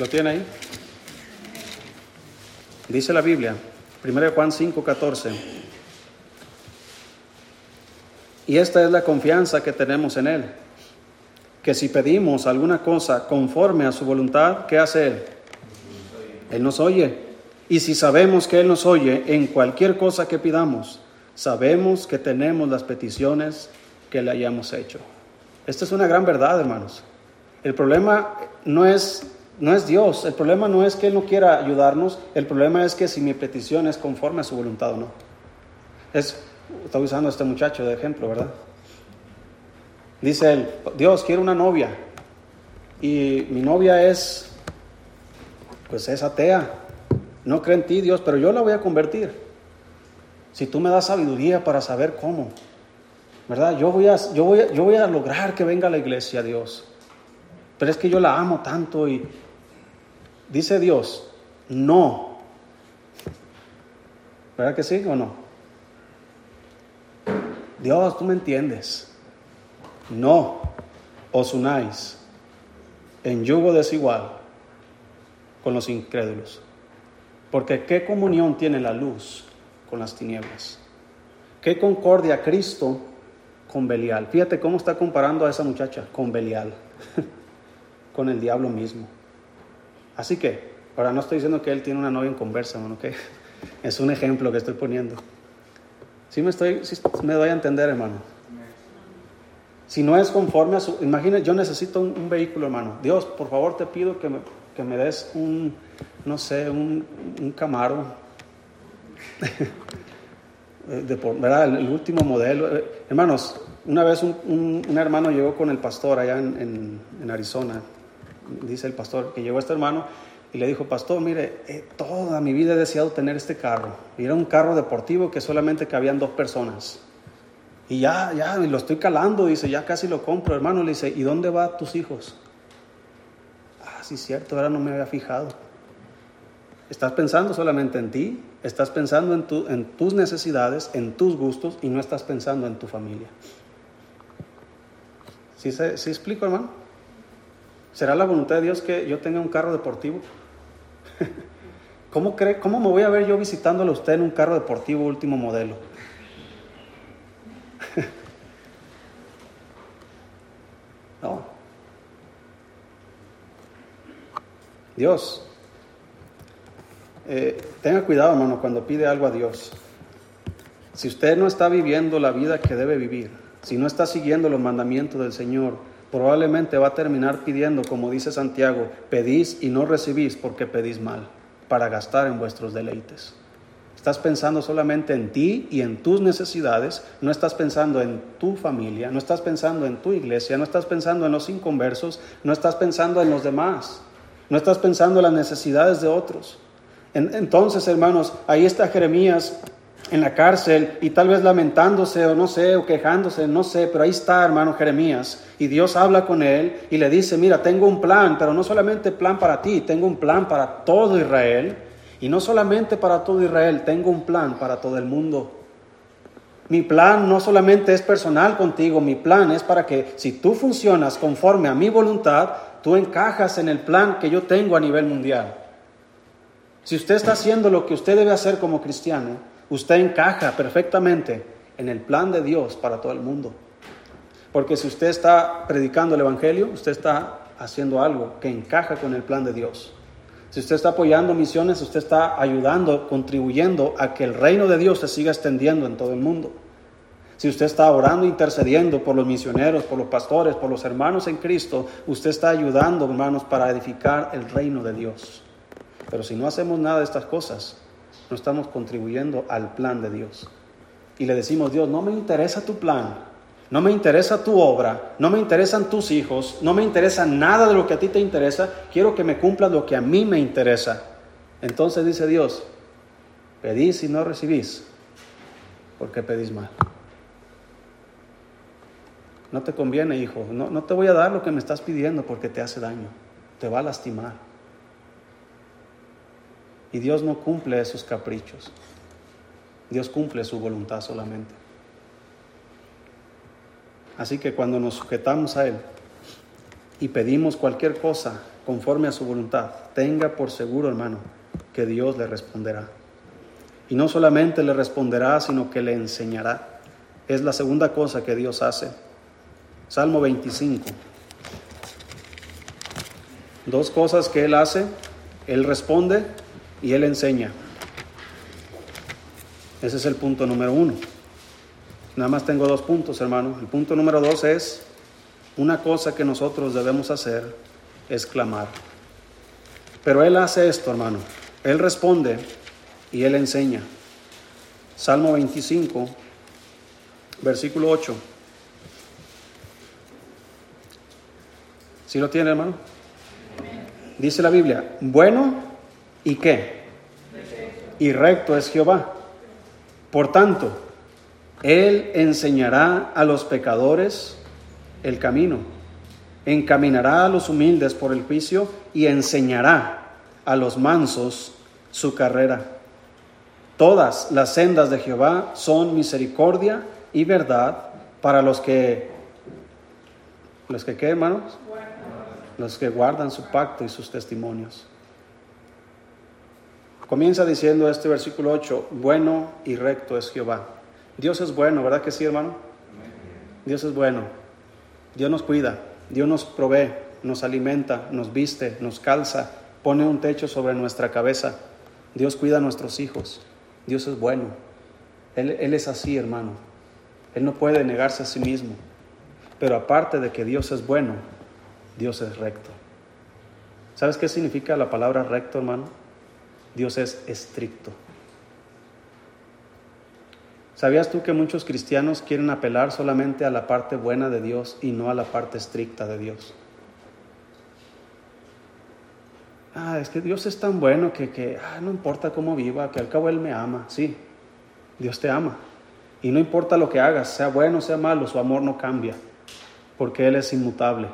Lo tiene ahí? Dice la Biblia, 1 Juan 5, 14. Y esta es la confianza que tenemos en Él, que si pedimos alguna cosa conforme a su voluntad, ¿qué hace Él? Él nos oye. Y si sabemos que Él nos oye en cualquier cosa que pidamos, sabemos que tenemos las peticiones que le hayamos hecho. Esta es una gran verdad, hermanos. El problema no es no es Dios. El problema no es que Él no quiera ayudarnos, el problema es que si mi petición es conforme a su voluntad o no. Es, usando a este muchacho de ejemplo, ¿verdad? Dice él, Dios, quiero una novia. Y mi novia es, pues es atea. No cree en ti, Dios, pero yo la voy a convertir. Si tú me das sabiduría para saber cómo, ¿verdad? Yo voy a, yo voy yo voy a lograr que venga a la iglesia, Dios. Pero es que yo la amo tanto y, Dice Dios, no. ¿Verdad que sí o no? Dios, tú me entiendes. No os unáis en yugo desigual con los incrédulos. Porque ¿qué comunión tiene la luz con las tinieblas? ¿Qué concordia Cristo con Belial? Fíjate cómo está comparando a esa muchacha con Belial, [LAUGHS] con el diablo mismo. Así que, ahora no estoy diciendo que él tiene una novia en conversa, ¿no? que [LAUGHS] es un ejemplo que estoy poniendo. Sí me, estoy, me doy a entender, hermano. Si no es conforme a su... Imagínate, yo necesito un, vehículo, hermano. Dios, por favor te pido que me, que me des un, no sé, un, un Camaro. [LAUGHS] de, ¿verdad? El, último modelo. Hermanos, una vez un, un, hermano llegó con el pastor allá en, en, en Arizona dice el pastor, que llegó este hermano y le dijo, pastor, mire, eh, toda mi vida he deseado tener este carro. Y era un carro deportivo que solamente cabían dos personas. Y ya, ya, lo estoy calando, dice, ya casi lo compro, hermano. Le dice, ¿y dónde van tus hijos? Ah, sí, cierto, ahora no me había fijado. Estás pensando solamente en ti, estás pensando en, tu, en tus necesidades, en tus gustos y no estás pensando en tu familia. ¿Sí, ¿Sí explico, hermano? ¿Será la voluntad de Dios que yo tenga un carro deportivo? [LAUGHS] ¿Cómo, cree, ¿Cómo me voy a ver yo visitándole a usted en un carro deportivo último modelo? [LAUGHS] no. Dios, eh, tenga cuidado, hermano, cuando pide algo a Dios. Si usted no está viviendo la vida que debe vivir, si no está siguiendo los mandamientos del Señor, probablemente va a terminar pidiendo, como dice Santiago, pedís y no recibís porque pedís mal, para gastar en vuestros deleites. Estás pensando solamente en ti y en tus necesidades, no estás pensando en tu familia, no estás pensando en tu iglesia, no estás pensando en los inconversos, no estás pensando en los demás, no estás pensando en las necesidades de otros. entonces, hermanos, ahí está Jeremías en la cárcel y tal vez lamentándose o no sé, o quejándose, no sé, pero ahí está, hermano Jeremías, y Dios habla con él y le dice, mira, tengo un plan, pero no solamente plan para ti, tengo un plan para todo Israel, y no solamente para todo Israel, tengo un plan para todo el mundo. Mi plan no solamente es personal contigo, mi plan es para que si tú funcionas conforme a mi voluntad, tú encajas en el plan que yo tengo a nivel mundial. Si usted está haciendo lo que usted debe hacer como cristiano, usted encaja perfectamente en el plan de Dios para todo el mundo. Porque si usted está predicando el Evangelio, usted está haciendo algo que encaja con el plan de Dios. Si usted está apoyando misiones, usted está ayudando, contribuyendo a que el reino de Dios se siga extendiendo en todo el mundo. Si usted está orando, intercediendo por los misioneros, por los pastores, por los hermanos en Cristo, usted está ayudando, hermanos, para edificar el reino de Dios. Pero si no hacemos nada de estas cosas, no estamos contribuyendo al plan de Dios. Y le decimos, Dios, no me interesa tu plan, no me interesa tu obra, no me interesan tus hijos, no me interesa nada de lo que a ti te interesa, quiero que me cumplas lo que a mí me interesa. Entonces dice Dios, pedís y no recibís, porque pedís mal. No te conviene, hijo, no, no te voy a dar lo que me estás pidiendo porque te hace daño, te va a lastimar. Y Dios no cumple esos caprichos. Dios cumple su voluntad solamente. Así que cuando nos sujetamos a Él y pedimos cualquier cosa conforme a su voluntad, tenga por seguro, hermano, que Dios le responderá. Y no solamente le responderá, sino que le enseñará. Es la segunda cosa que Dios hace. Salmo 25. Dos cosas que Él hace. Él responde y Él enseña. Ese es el punto número uno. Nada más tengo dos puntos, hermano. El punto número dos es, una cosa que nosotros debemos hacer es clamar. Pero Él hace esto, hermano. Él responde y Él enseña. Salmo 25, versículo 8. ¿Sí lo tiene, hermano? Dice la Biblia, bueno ¿Y qué? Y recto es Jehová. Por tanto, Él enseñará a los pecadores el camino, encaminará a los humildes por el juicio y enseñará a los mansos su carrera. Todas las sendas de Jehová son misericordia y verdad para los que, los que, ¿qué hermanos? Los que guardan su pacto y sus testimonios. Comienza diciendo este versículo 8, bueno y recto es Jehová. Dios es bueno, ¿verdad que sí, hermano? Dios es bueno. Dios nos cuida, Dios nos provee, nos alimenta, nos viste, nos calza, pone un techo sobre nuestra cabeza. Dios cuida a nuestros hijos. Dios es bueno. Él, él es así, hermano. Él no puede negarse a sí mismo. Pero aparte de que Dios es bueno, Dios es recto. ¿Sabes qué significa la palabra recto, hermano? Dios es estricto. ¿Sabías tú que muchos cristianos quieren apelar solamente a la parte buena de Dios y no a la parte estricta de Dios? Ah, es que Dios es tan bueno que, que ah, no importa cómo viva, que al cabo Él me ama. Sí, Dios te ama. Y no importa lo que hagas, sea bueno o sea malo, su amor no cambia, porque Él es inmutable.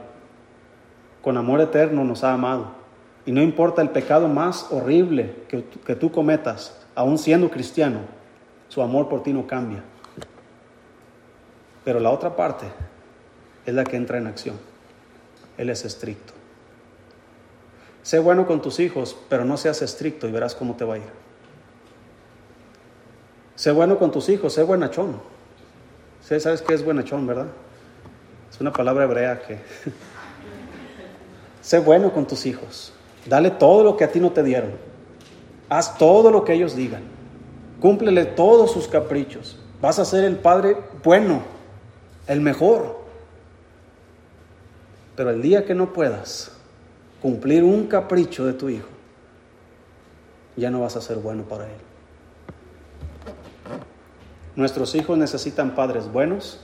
Con amor eterno nos ha amado. Y no importa el pecado más horrible que, que tú cometas, aún siendo cristiano, su amor por ti no cambia. Pero la otra parte es la que entra en acción. Él es estricto. Sé bueno con tus hijos, pero no seas estricto y verás cómo te va a ir. Sé bueno con tus hijos, sé buenachón. ¿Sí sabes qué es buenachón, verdad? Es una palabra hebrea que... [LAUGHS] sé bueno con tus hijos. Dale todo lo que a ti no te dieron. Haz todo lo que ellos digan. Cúmplele todos sus caprichos. Vas a ser el padre bueno, el mejor. Pero el día que no puedas cumplir un capricho de tu hijo, ya no vas a ser bueno para él. Nuestros hijos necesitan padres buenos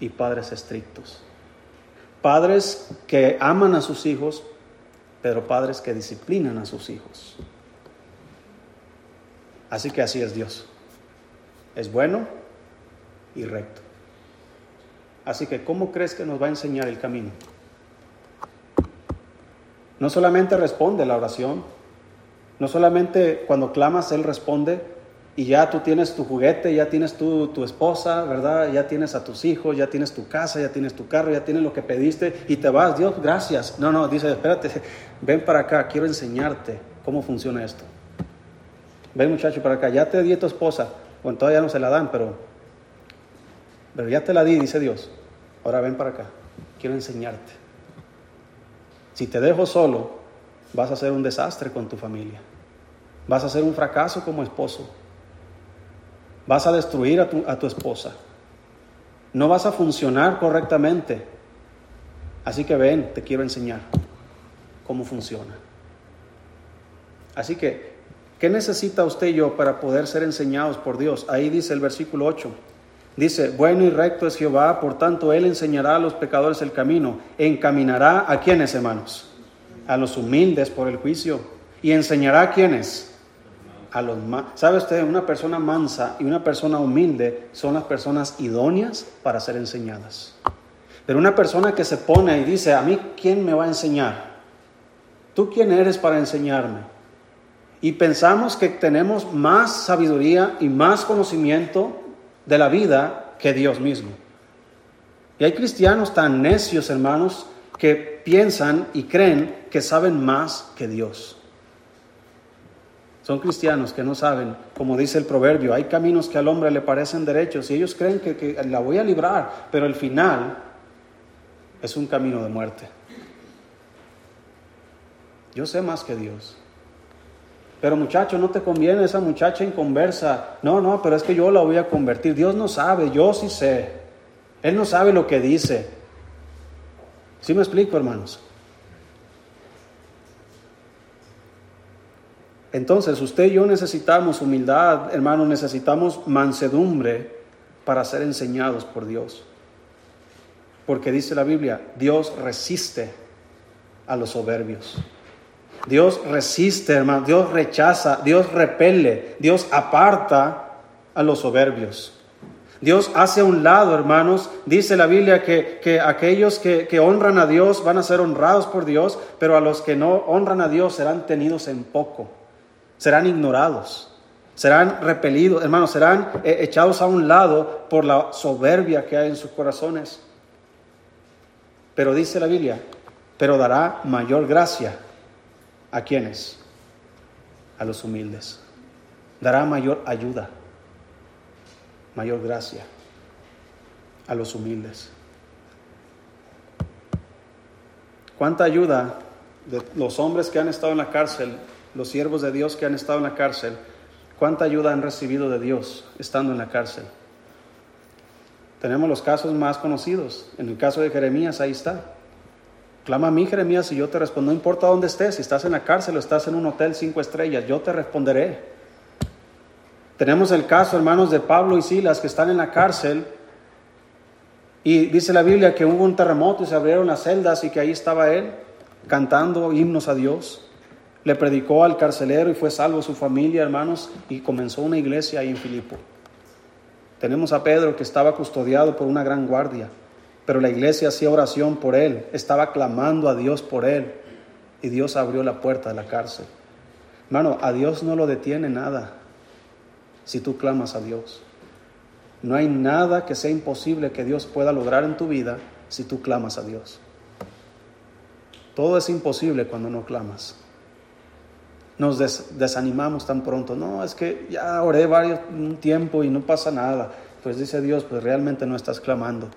y padres estrictos. Padres que aman a sus hijos, pero padres que disciplinan a sus hijos. Así que así es Dios. Es bueno y recto. Así que, ¿cómo crees que nos va a enseñar el camino? No solamente responde la oración, no solamente cuando clamas Él responde y ya tú tienes tu juguete, ya tienes tu, tu esposa, ¿verdad? Ya tienes a tus hijos, ya tienes tu casa, ya tienes tu carro, ya tienes lo que pediste y te vas, Dios, gracias. No, no, dice, espérate, [LAUGHS] ven para acá, quiero enseñarte cómo funciona esto. Ven muchacho para acá, ya te di a tu esposa, bueno, todavía no se la dan, pero, pero ya te la di, dice Dios. Ahora ven para acá, quiero enseñarte. Si te dejo solo, vas a ser un desastre con tu familia. Vas a ser un fracaso como esposo. Vas a destruir a tu, a tu esposa. No vas a funcionar correctamente. Así que ven, te quiero enseñar cómo funciona. Así que, ¿qué necesita usted y yo para poder ser enseñados por Dios? Ahí dice el versículo 8. Dice, bueno y recto es Jehová, por tanto Él enseñará a los pecadores el camino, encaminará a quienes, hermanos, a los humildes por el juicio, y enseñará a quienes, más. ¿Sabe usted? Una persona mansa y una persona humilde son las personas idóneas para ser enseñadas. Pero una persona que se pone y dice, a mí, ¿quién me va a enseñar? ¿Tú quién eres para enseñarme? Y pensamos que tenemos más sabiduría y más conocimiento de la vida que Dios mismo. Y hay cristianos tan necios, hermanos, que piensan y creen que saben más que Dios. Son cristianos que no saben, como dice el proverbio, hay caminos que al hombre le parecen derechos y ellos creen que, la voy a librar, pero el final es un camino de muerte. Yo sé más que Dios. Pero muchacho, no te conviene esa muchacha inconversa. No, no, pero es que yo la voy a convertir. Dios no sabe, yo sí sé. Él no sabe lo que dice. ¿Sí me explico, hermanos? Entonces, usted y yo necesitamos humildad, hermanos, necesitamos mansedumbre para ser enseñados por Dios. Porque dice la Biblia, Dios resiste a los soberbios. Dios resiste, hermano, Dios rechaza, Dios repele, Dios aparta a los soberbios. Dios hace a un lado, hermanos, dice la Biblia que, que aquellos que, que, honran a Dios van a ser honrados por Dios, pero a los que no honran a Dios serán tenidos en poco, serán ignorados, serán repelidos, hermanos, serán eh, echados a un lado por la soberbia que hay en sus corazones. Pero dice la Biblia, pero dará mayor gracia ¿A quiénes? A los humildes. Dará mayor ayuda, mayor gracia a los humildes. ¿Cuánta ayuda de los hombres que han estado en la cárcel, los siervos de Dios que han estado en la cárcel, cuánta ayuda han recibido de Dios estando en la cárcel? Tenemos los casos más conocidos. En el caso de Jeremías, ahí está. Clama a mí, Jeremías, y yo te respondo. No importa dónde estés, si estás en la cárcel o estás en un hotel cinco estrellas, yo te responderé. Tenemos el caso, hermanos, de Pablo y Silas que están en la cárcel. Y dice la Biblia que hubo un terremoto y se abrieron las celdas y que ahí estaba él cantando himnos a Dios. Le predicó al carcelero y fue salvo su familia, hermanos, y comenzó una iglesia ahí en Filipo. Tenemos a Pedro que estaba custodiado por una gran guardia pero la iglesia hacía oración por él, estaba clamando a Dios por él y Dios abrió la puerta de la cárcel. Hermano, a Dios no lo detiene nada si tú clamas a Dios. No hay nada que sea imposible que Dios pueda lograr en tu vida si tú clamas a Dios. Todo es imposible cuando no clamas. Nos desanimamos tan pronto. No, es que ya oré varios un tiempo y no pasa nada. Pues dice Dios, pues realmente no estás clamando.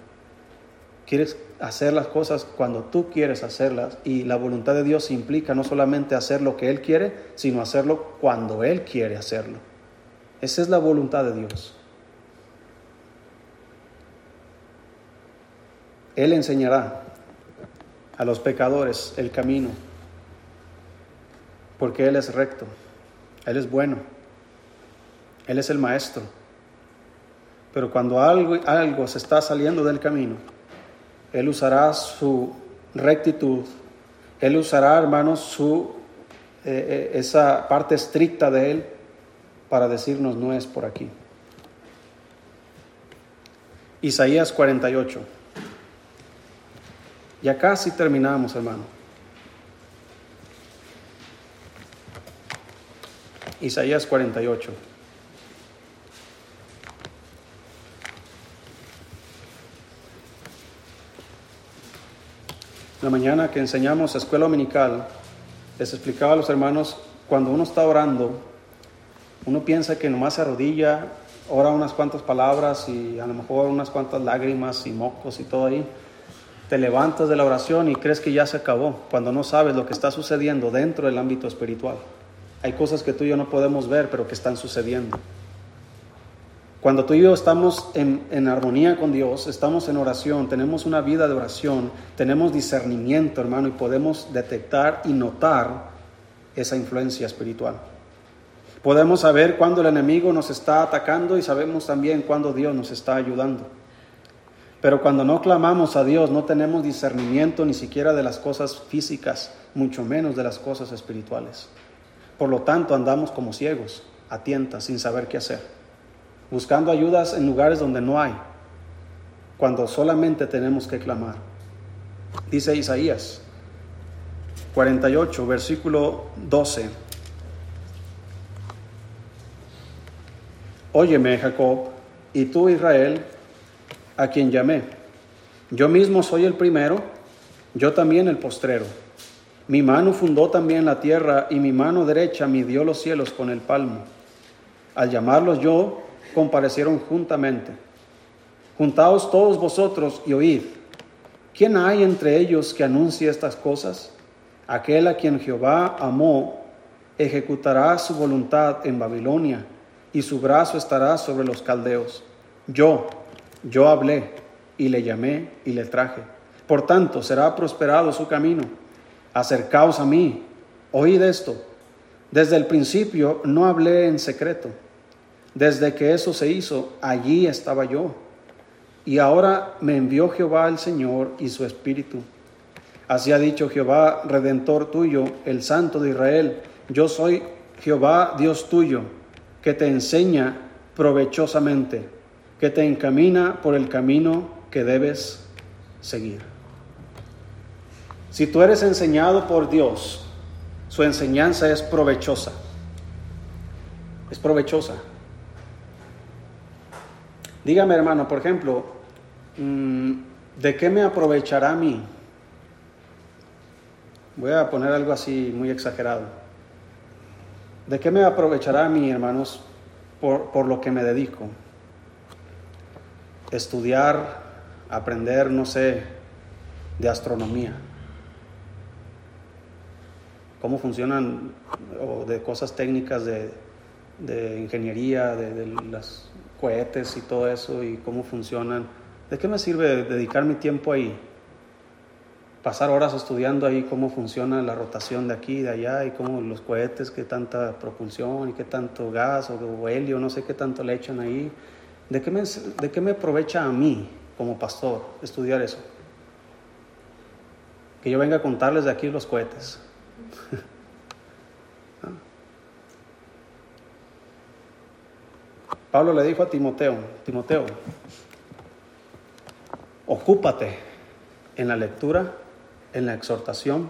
Quieres hacer las cosas cuando tú quieres hacerlas y la voluntad de Dios implica no solamente hacer lo que Él quiere, sino hacerlo cuando Él quiere hacerlo. Esa es la voluntad de Dios. Él enseñará a los pecadores el camino, porque Él es recto, Él es bueno, Él es el maestro. Pero cuando algo, algo se está saliendo del camino, Él usará su rectitud, Él usará, hermanos, su, eh, eh, esa parte estricta de Él para decirnos no es por aquí. Isaías 48. Ya casi terminamos, hermano. Isaías 48. La mañana que enseñamos escuela dominical, les explicaba a los hermanos, cuando uno está orando, uno piensa que nomás se arrodilla, ora unas cuantas palabras y a lo mejor unas cuantas lágrimas y mocos y todo ahí te levantas de la oración y crees que ya se acabó, cuando no sabes lo que está sucediendo dentro del ámbito espiritual. Hay cosas que tú y yo no podemos ver, pero que están sucediendo. Cuando tú y yo estamos en, en, armonía con Dios, estamos en oración, tenemos una vida de oración, tenemos discernimiento, hermano, y podemos detectar y notar esa influencia espiritual. Podemos saber cuándo el enemigo nos está atacando y sabemos también cuándo Dios nos está ayudando. Pero cuando no clamamos a Dios, no tenemos discernimiento ni siquiera de las cosas físicas, mucho menos de las cosas espirituales. Por lo tanto, andamos como ciegos, a tientas, sin saber qué hacer, buscando ayudas en lugares donde no hay, cuando solamente tenemos que clamar. Dice Isaías 48, versículo 12. Óyeme, Jacob, y tú, Israel, a quien llamé. Yo mismo soy el primero, yo también el postrero. Mi mano fundó también la tierra y mi mano derecha midió los cielos con el palmo. Al llamarlos yo, comparecieron juntamente. Juntaos todos vosotros y oíd. ¿Quién hay entre ellos que anuncie estas cosas? Aquel a quien Jehová amó ejecutará su voluntad en Babilonia y su brazo estará sobre los caldeos. Yo, yo hablé y le llamé y le traje. Por tanto, será prosperado su camino. Acercaos a mí, oíd esto. Desde el principio no hablé en secreto. Desde que eso se hizo, allí estaba yo. Y ahora me envió Jehová el Señor y su Espíritu. Así ha dicho Jehová, Redentor tuyo, el Santo de Israel. Yo soy Jehová, Dios tuyo, que te enseña provechosamente que te encamina por el camino que debes seguir. Si tú eres enseñado por Dios, su enseñanza es provechosa. Es provechosa. Dígame hermano, por ejemplo, mm, ¿de qué me aprovechará a mí? Voy a poner algo así muy exagerado. ¿De qué me aprovechará a mí, hermanos, por, por lo que me dedico? estudiar, aprender, no sé, de astronomía. Cómo funcionan, o de cosas técnicas de, ingeniería, de, de los cohetes y todo eso, y cómo funcionan. ¿De qué me sirve dedicar mi tiempo ahí? Pasar horas estudiando ahí cómo funciona la rotación de aquí y de allá y cómo los cohetes, qué tanta propulsión y qué tanto gas o helio, no sé qué tanto le echan ahí ¿De qué, me, ¿De qué me aprovecha a mí como pastor estudiar eso? Que yo venga a contarles de aquí los cohetes. [LAUGHS] Pablo le dijo a Timoteo, Timoteo, ocúpate en la lectura, en la exhortación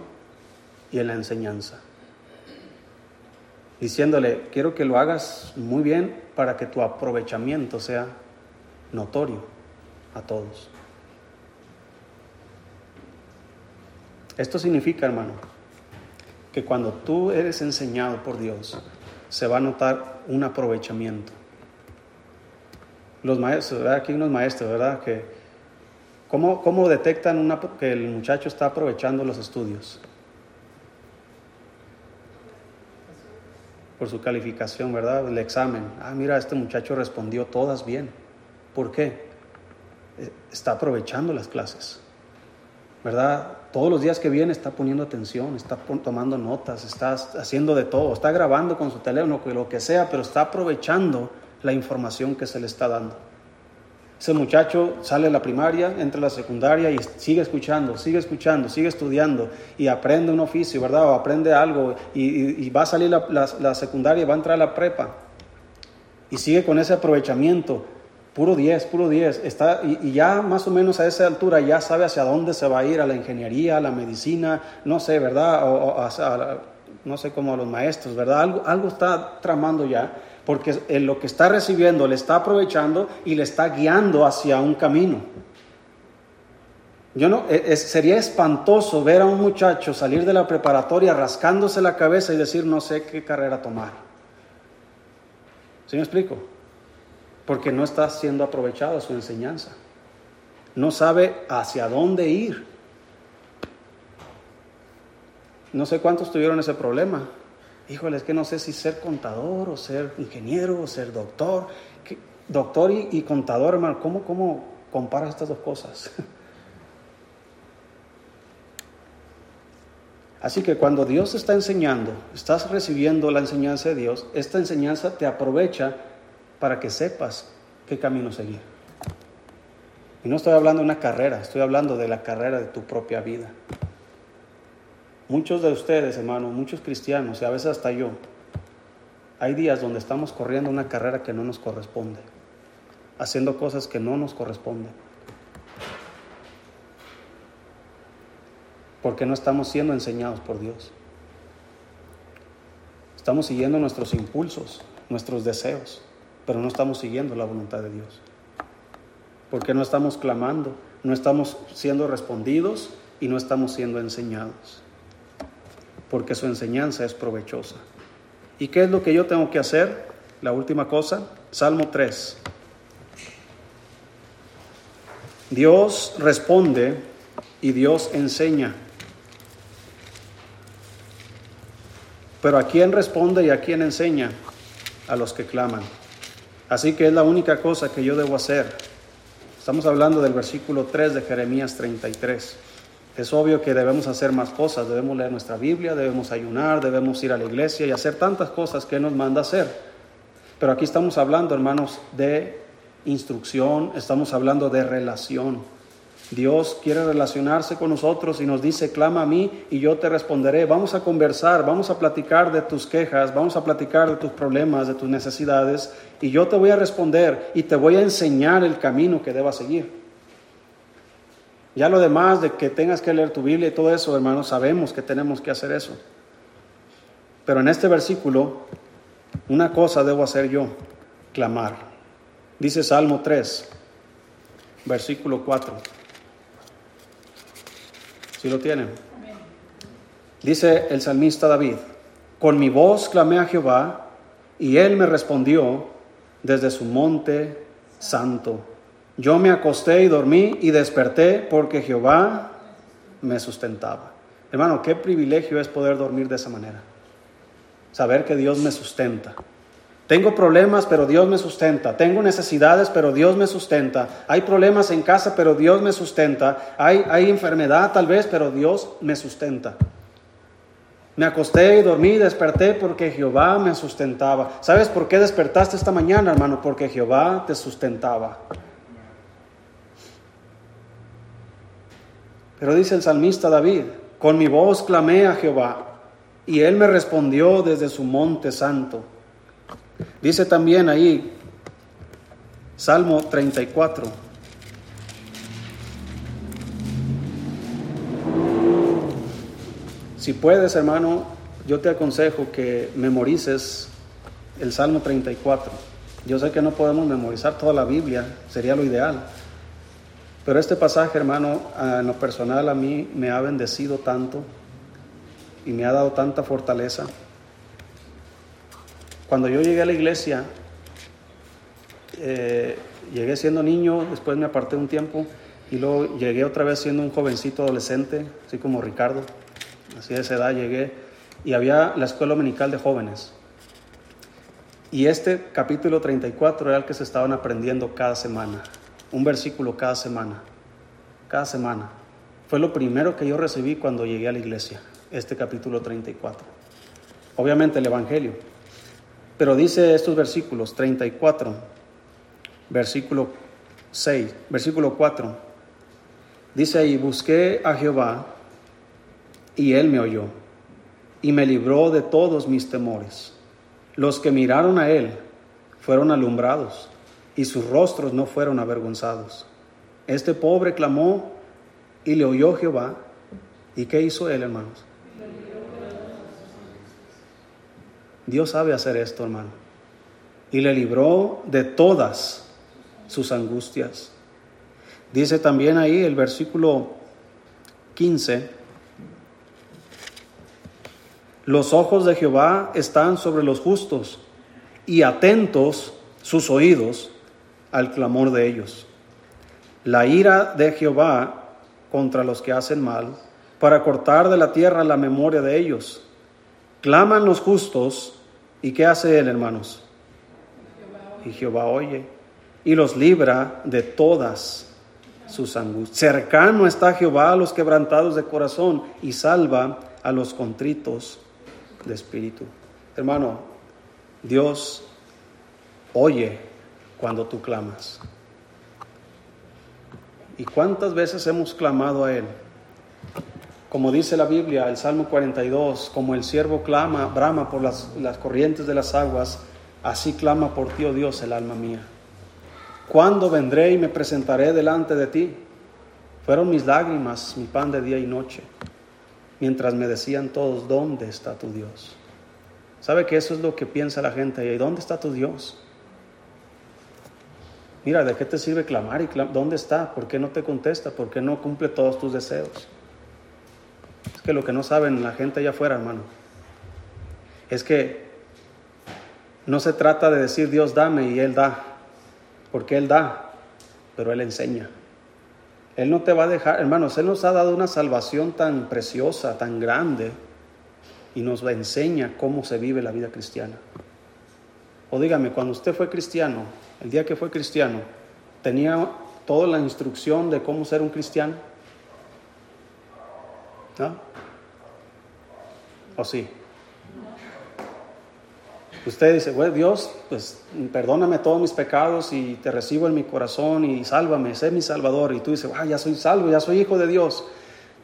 y en la enseñanza. Diciéndole, quiero que lo hagas muy bien para que tu aprovechamiento sea notorio a todos. Esto significa, hermano, que cuando tú eres enseñado por Dios, se va a notar un aprovechamiento. Los maestros, ¿verdad? Aquí unos maestros, ¿verdad? Que, ¿cómo, cómo detectan una, que el muchacho está aprovechando los estudios? Por su calificación, ¿verdad? El examen. Ah, mira, este muchacho respondió todas bien. ¿Por qué? Eh, está aprovechando las clases. ¿Verdad? Todos los días que viene está poniendo atención, está tomando notas, está haciendo de todo, está grabando con su teléfono, lo que sea, pero está aprovechando la información que se le está dando. Ese muchacho sale de la primaria, entra a la secundaria y sigue escuchando, sigue escuchando, sigue estudiando y aprende un oficio, ¿verdad? O aprende algo y, va a salir la, la secundaria y va a entrar a la prepa. Y sigue con ese aprovechamiento Puro 10, puro 10. Está, y, ya más o menos a esa altura ya sabe hacia dónde se va a ir, a la ingeniería, a la medicina, no sé, ¿verdad? O, no sé cómo a los maestros, ¿verdad? Algo, algo está tramando ya, porque en lo que está recibiendo le está aprovechando y le está guiando hacia un camino. Yo no, e, sería espantoso ver a un muchacho salir de la preparatoria rascándose la cabeza y decir no sé qué carrera tomar. ¿Sí me explico? Porque no está siendo aprovechada su enseñanza. No sabe hacia dónde ir. No sé cuántos tuvieron ese problema. Híjole, es que no sé si ser contador o ser ingeniero o ser doctor. Doctor y, contador, hermano, ¿cómo, ¿cómo comparas estas dos cosas? [LAUGHS] Así que cuando Dios está enseñando, estás recibiendo la enseñanza de Dios, esta enseñanza te aprovecha para que sepas qué camino seguir. Y no estoy hablando de una carrera, estoy hablando de la carrera de tu propia vida. Muchos de ustedes, hermanos, muchos cristianos, y a veces hasta yo, hay días donde estamos corriendo una carrera que no nos corresponde, haciendo cosas que no nos corresponden. Porque no estamos siendo enseñados por Dios. Estamos siguiendo nuestros impulsos, nuestros deseos pero no estamos siguiendo la voluntad de Dios. Porque no estamos clamando, no estamos siendo respondidos y no estamos siendo enseñados. Porque su enseñanza es provechosa. ¿Y qué es lo que yo tengo que hacer? La última cosa, Salmo 3. Dios responde y Dios enseña. Pero ¿a quién responde y a quién enseña? A los que claman. Así que es la única cosa que yo debo hacer. Estamos hablando del versículo 3 de Jeremías 33. Es obvio que debemos hacer más cosas, debemos leer nuestra Biblia, debemos ayunar, debemos ir a la iglesia y hacer tantas cosas que nos manda hacer. Pero aquí estamos hablando, hermanos, de instrucción, estamos hablando de relación. Dios quiere relacionarse con nosotros y nos dice, clama a mí y yo te responderé. Vamos a conversar, vamos a platicar de tus quejas, vamos a platicar de tus problemas, de tus necesidades y yo te voy a responder y te voy a enseñar el camino que debas seguir. Ya lo demás de que tengas que leer tu Biblia y todo eso, hermanos, sabemos que tenemos que hacer eso. Pero en este versículo, una cosa debo hacer yo, clamar. Dice Salmo 3, versículo 4. Si lo tienen? Dice el salmista David, con mi voz clamé a Jehová y él me respondió desde su monte santo. Yo me acosté y dormí y desperté porque Jehová me sustentaba. Hermano, qué privilegio es poder dormir de esa manera. Saber que Dios me sustenta. Tengo problemas, pero Dios me sustenta. Tengo necesidades, pero Dios me sustenta. Hay problemas en casa, pero Dios me sustenta. Hay, enfermedad tal vez, pero Dios me sustenta. Me acosté y dormí desperté porque Jehová me sustentaba. ¿Sabes por qué despertaste esta mañana, hermano? Porque Jehová te sustentaba. Pero dice el salmista David, con mi voz clamé a Jehová y él me respondió desde su monte santo. Dice también ahí, Salmo 34. Si puedes, hermano, yo te aconsejo que memorices el Salmo 34. Yo sé que no podemos memorizar toda la Biblia, sería lo ideal. Pero este pasaje, hermano, en lo personal a mí me ha bendecido tanto y me ha dado tanta fortaleza. Cuando yo llegué a la iglesia, eh, llegué siendo niño, después me aparté un tiempo y luego llegué otra vez siendo un jovencito adolescente, así como Ricardo, así de esa edad llegué, y había la escuela dominical de jóvenes. Y este capítulo 34 era el que se estaban aprendiendo cada semana, un versículo cada semana, cada semana. Fue lo primero que yo recibí cuando llegué a la iglesia, este capítulo 34. Obviamente el Evangelio. Pero dice estos versículos 34, versículo 6, versículo 4. Dice ahí, busqué a Jehová y él me oyó y me libró de todos mis temores. Los que miraron a él fueron alumbrados y sus rostros no fueron avergonzados. Este pobre clamó y le oyó Jehová. ¿Y qué hizo él, hermanos? Dios sabe hacer esto, hermano. Y le libró de todas sus angustias. Dice también ahí el versículo 15 los ojos de Jehová están sobre los justos y atentos sus oídos al clamor de ellos. La ira de Jehová contra los que hacen mal, para cortar de la tierra la memoria de ellos. Claman los justos, ¿y qué hace él, hermanos? Y Jehová oye y los libra de todas sus angustias. Cercano está Jehová a los quebrantados de corazón y salva a los contritos de espíritu. Hermano, Dios oye cuando tú clamas. ¿Y cuántas veces hemos clamado a Él? Como dice la Biblia, el Salmo 42, como el siervo clama, brama por las, las corrientes de las aguas, así clama por ti, oh Dios, el alma mía. ¿Cuándo vendré y me presentaré delante de ti? Fueron mis lágrimas, mi pan de día y noche mientras me decían todos, ¿dónde está tu Dios? ¿Sabe que eso es lo que piensa la gente? ¿Y dónde está tu Dios? Mira, ¿de qué te sirve clamar? y ¿Dónde está? ¿Por qué no te contesta? ¿Por qué no cumple todos tus deseos? Que lo que no saben la gente allá afuera, hermano, es que no se trata de decir Dios dame y Él da, porque Él da, pero Él enseña. Él no te va a dejar, hermanos, Él nos ha dado una salvación tan preciosa, tan grande, y nos enseña cómo se vive la vida cristiana. O dígame, cuando usted fue cristiano, el día que fue cristiano, ¿tenía toda la instrucción de cómo ser un cristiano? ¿No? ¿O sí? Usted dice, Dios, pues perdóname todos mis pecados y te recibo en mi corazón y sálvame, sé mi salvador. Y tú dices, ah, ya soy salvo, ya soy hijo de Dios,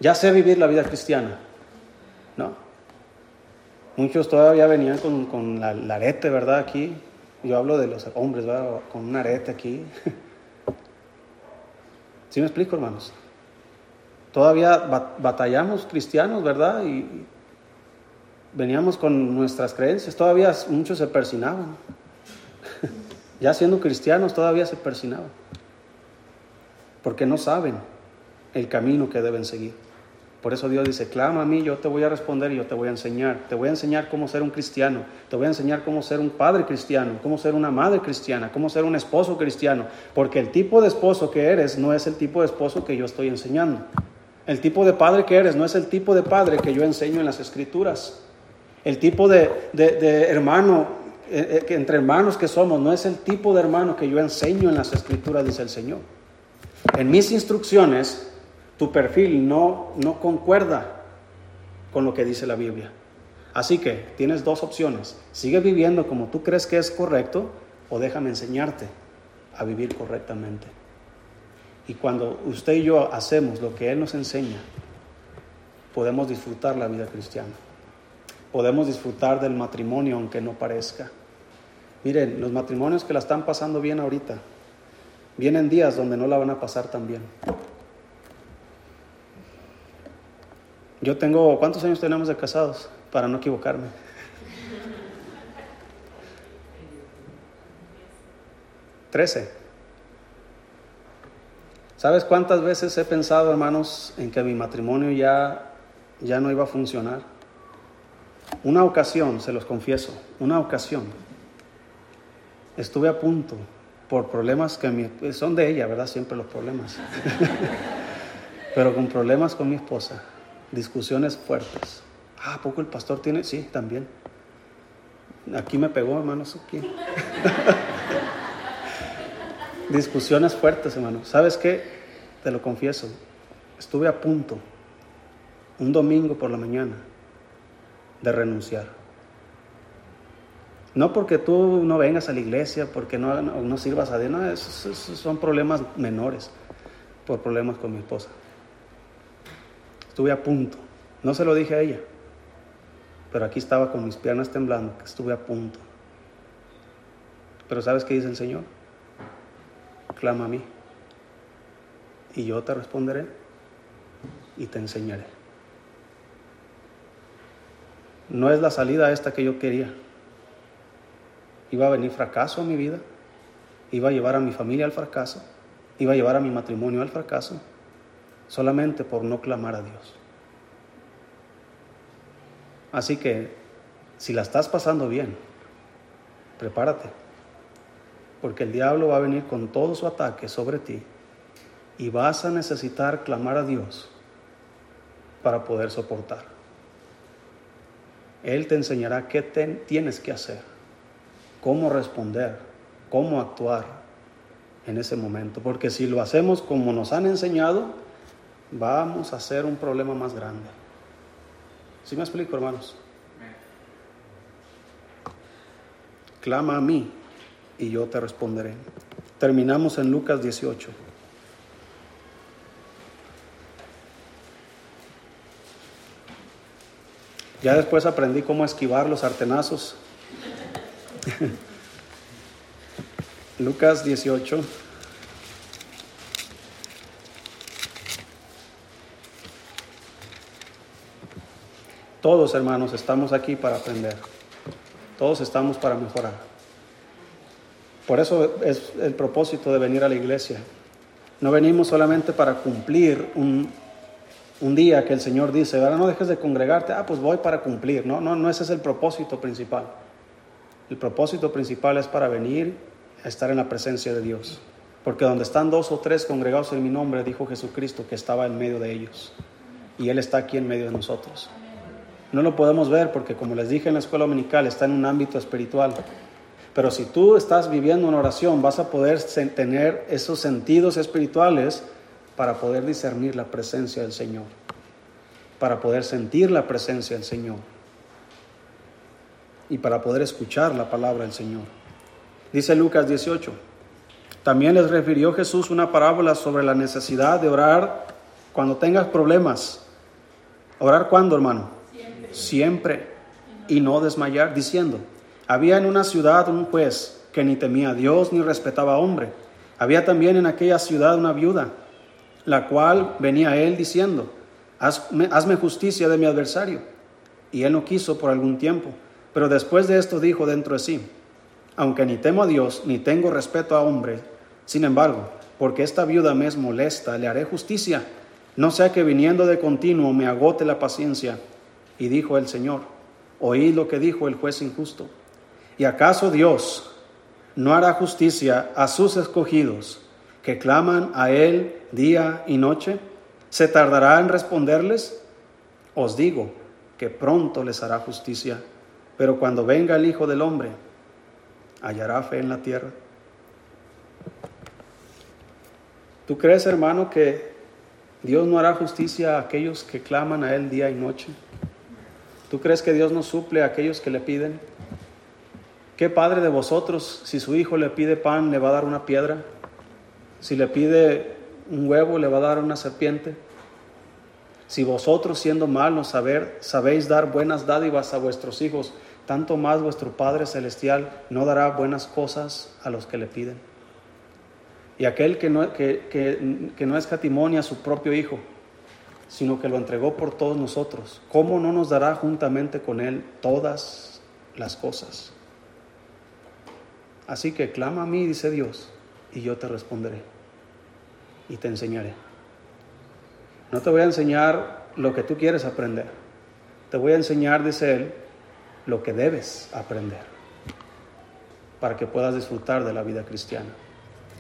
ya sé vivir la vida cristiana. ¿No? Muchos todavía venían con, la, arete, ¿verdad? Aquí. Yo hablo de los hombres, ¿verdad? Con una arete aquí. [LAUGHS] ¿Sí me explico, hermanos? Todavía batallamos cristianos, ¿verdad? Y, veníamos con nuestras creencias, todavía muchos se persinaban. [LAUGHS] ya siendo cristianos todavía se persinaban. Porque no saben el camino que deben seguir. Por eso Dios dice, clama a mí, yo te voy a responder y yo te voy a enseñar. Te voy a enseñar cómo ser un cristiano. Te voy a enseñar cómo ser un padre cristiano, cómo ser una madre cristiana, cómo ser un esposo cristiano. Porque el tipo de esposo que eres no es el tipo de esposo que yo estoy enseñando. El tipo de padre que eres no es el tipo de padre que yo enseño en las escrituras. El tipo de, hermano, eh, eh, entre hermanos que somos, no es el tipo de hermano que yo enseño en las escrituras, dice el Señor. En mis instrucciones, tu perfil no, no concuerda con lo que dice la Biblia. Así que tienes dos opciones. Sigue viviendo como tú crees que es correcto o déjame enseñarte a vivir correctamente. Y cuando usted y yo hacemos lo que Él nos enseña, podemos disfrutar la vida cristiana podemos disfrutar del matrimonio aunque no parezca. Miren, los matrimonios que la están pasando bien ahorita, vienen días donde no la van a pasar tan bien. Yo tengo, ¿cuántos años tenemos de casados? Para no equivocarme. Trece. ¿Sabes cuántas veces he pensado, hermanos, en que mi matrimonio ya, ya no iba a funcionar? Una ocasión, se los confieso, una ocasión, estuve a punto por problemas que son de ella, ¿verdad? Siempre los problemas. [LAUGHS] Pero con problemas con mi esposa, discusiones fuertes. Ah, ¿poco el pastor tiene? Sí, también. Aquí me pegó, hermanos, [LAUGHS] aquí. discusiones fuertes, hermano. ¿Sabes qué? Te lo confieso. Estuve a punto, un domingo por la mañana, de renunciar. No porque tú no vengas a la iglesia, porque no, no, sirvas a Dios, no, esos, son problemas menores, por problemas con mi esposa. Estuve a punto, no se lo dije a ella, pero aquí estaba con mis piernas temblando, que estuve a punto. Pero ¿sabes qué dice el Señor? Clama a mí y yo te responderé y te enseñaré. No es la salida esta que yo quería iba a venir fracaso a mi vida, iba a llevar a mi familia al fracaso, iba a llevar a mi matrimonio al fracaso, solamente por no clamar a Dios. Así que, si la estás pasando bien, prepárate, porque el diablo va a venir con todo su ataque sobre ti y vas a necesitar clamar a Dios para poder soportar. Él te enseñará qué tienes que hacer cómo responder, cómo actuar en ese momento. Porque si lo hacemos como nos han enseñado, vamos a hacer un problema más grande. ¿Sí me explico, hermanos? Clama a mí y yo te responderé. Terminamos en Lucas 18. Ya después aprendí cómo esquivar los artenazos [LAUGHS] Lucas 18. Todos, hermanos, estamos aquí para aprender. Todos estamos para mejorar. Por eso es el propósito de venir a la iglesia. No venimos solamente para cumplir un, un día que el Señor dice, ahora no dejes de congregarte, ah, pues voy para cumplir. No, no, no ese es el propósito principal. El propósito principal es para venir a estar en la presencia de Dios. Porque donde están dos o tres congregados en mi nombre, dijo Jesucristo que estaba en medio de ellos. Y Él está aquí en medio de nosotros. No lo podemos ver porque, como les dije en la escuela dominical, está en un ámbito espiritual. Pero si tú estás viviendo una oración, vas a poder tener esos sentidos espirituales para poder discernir la presencia del Señor, para poder sentir la presencia del Señor y para poder escuchar la palabra del Señor. Dice Lucas 18. También les refirió Jesús una parábola sobre la necesidad de orar cuando tengas problemas. ¿Orar cuándo, hermano? Siempre. Siempre. Y no desmayar, diciendo, había en una ciudad un juez que ni temía a Dios ni respetaba a hombre. Había también en aquella ciudad una viuda, la cual venía a él diciendo, hazme, justicia de mi adversario. Y él no quiso por algún tiempo. Pero después de esto dijo dentro de sí, aunque ni temo a Dios ni tengo respeto a hombre, sin embargo, porque esta viuda me es molesta, le haré justicia, no sea que viniendo de continuo me agote la paciencia. Y dijo el Señor, oí lo que dijo el juez injusto. ¿Y acaso Dios no hará justicia a sus escogidos que claman a Él día y noche? ¿Se tardará en responderles? Os digo que pronto les hará justicia. Pero cuando venga el Hijo del Hombre, ¿hallará fe en la tierra? ¿Tú crees, hermano, que Dios no hará justicia a aquellos que claman a Él día y noche? ¿Tú crees que Dios no suple a aquellos que le piden? ¿Qué padre de vosotros, si su hijo le pide pan, le va a dar una piedra? Si le pide un huevo, le va a dar una serpiente? Si vosotros, siendo malos, saber, sabéis dar buenas dádivas a vuestros hijos, tanto más vuestro Padre Celestial no dará buenas cosas a los que le piden. Y aquel que no, que, que, no escatimonia a su propio Hijo, sino que lo entregó por todos nosotros, ¿cómo no nos dará juntamente con Él todas las cosas? Así que clama a mí, dice Dios, y yo te responderé. y te enseñaré. No te voy a enseñar lo que tú quieres aprender. Te voy a enseñar, dice él, lo que debes aprender para que puedas disfrutar de la vida cristiana.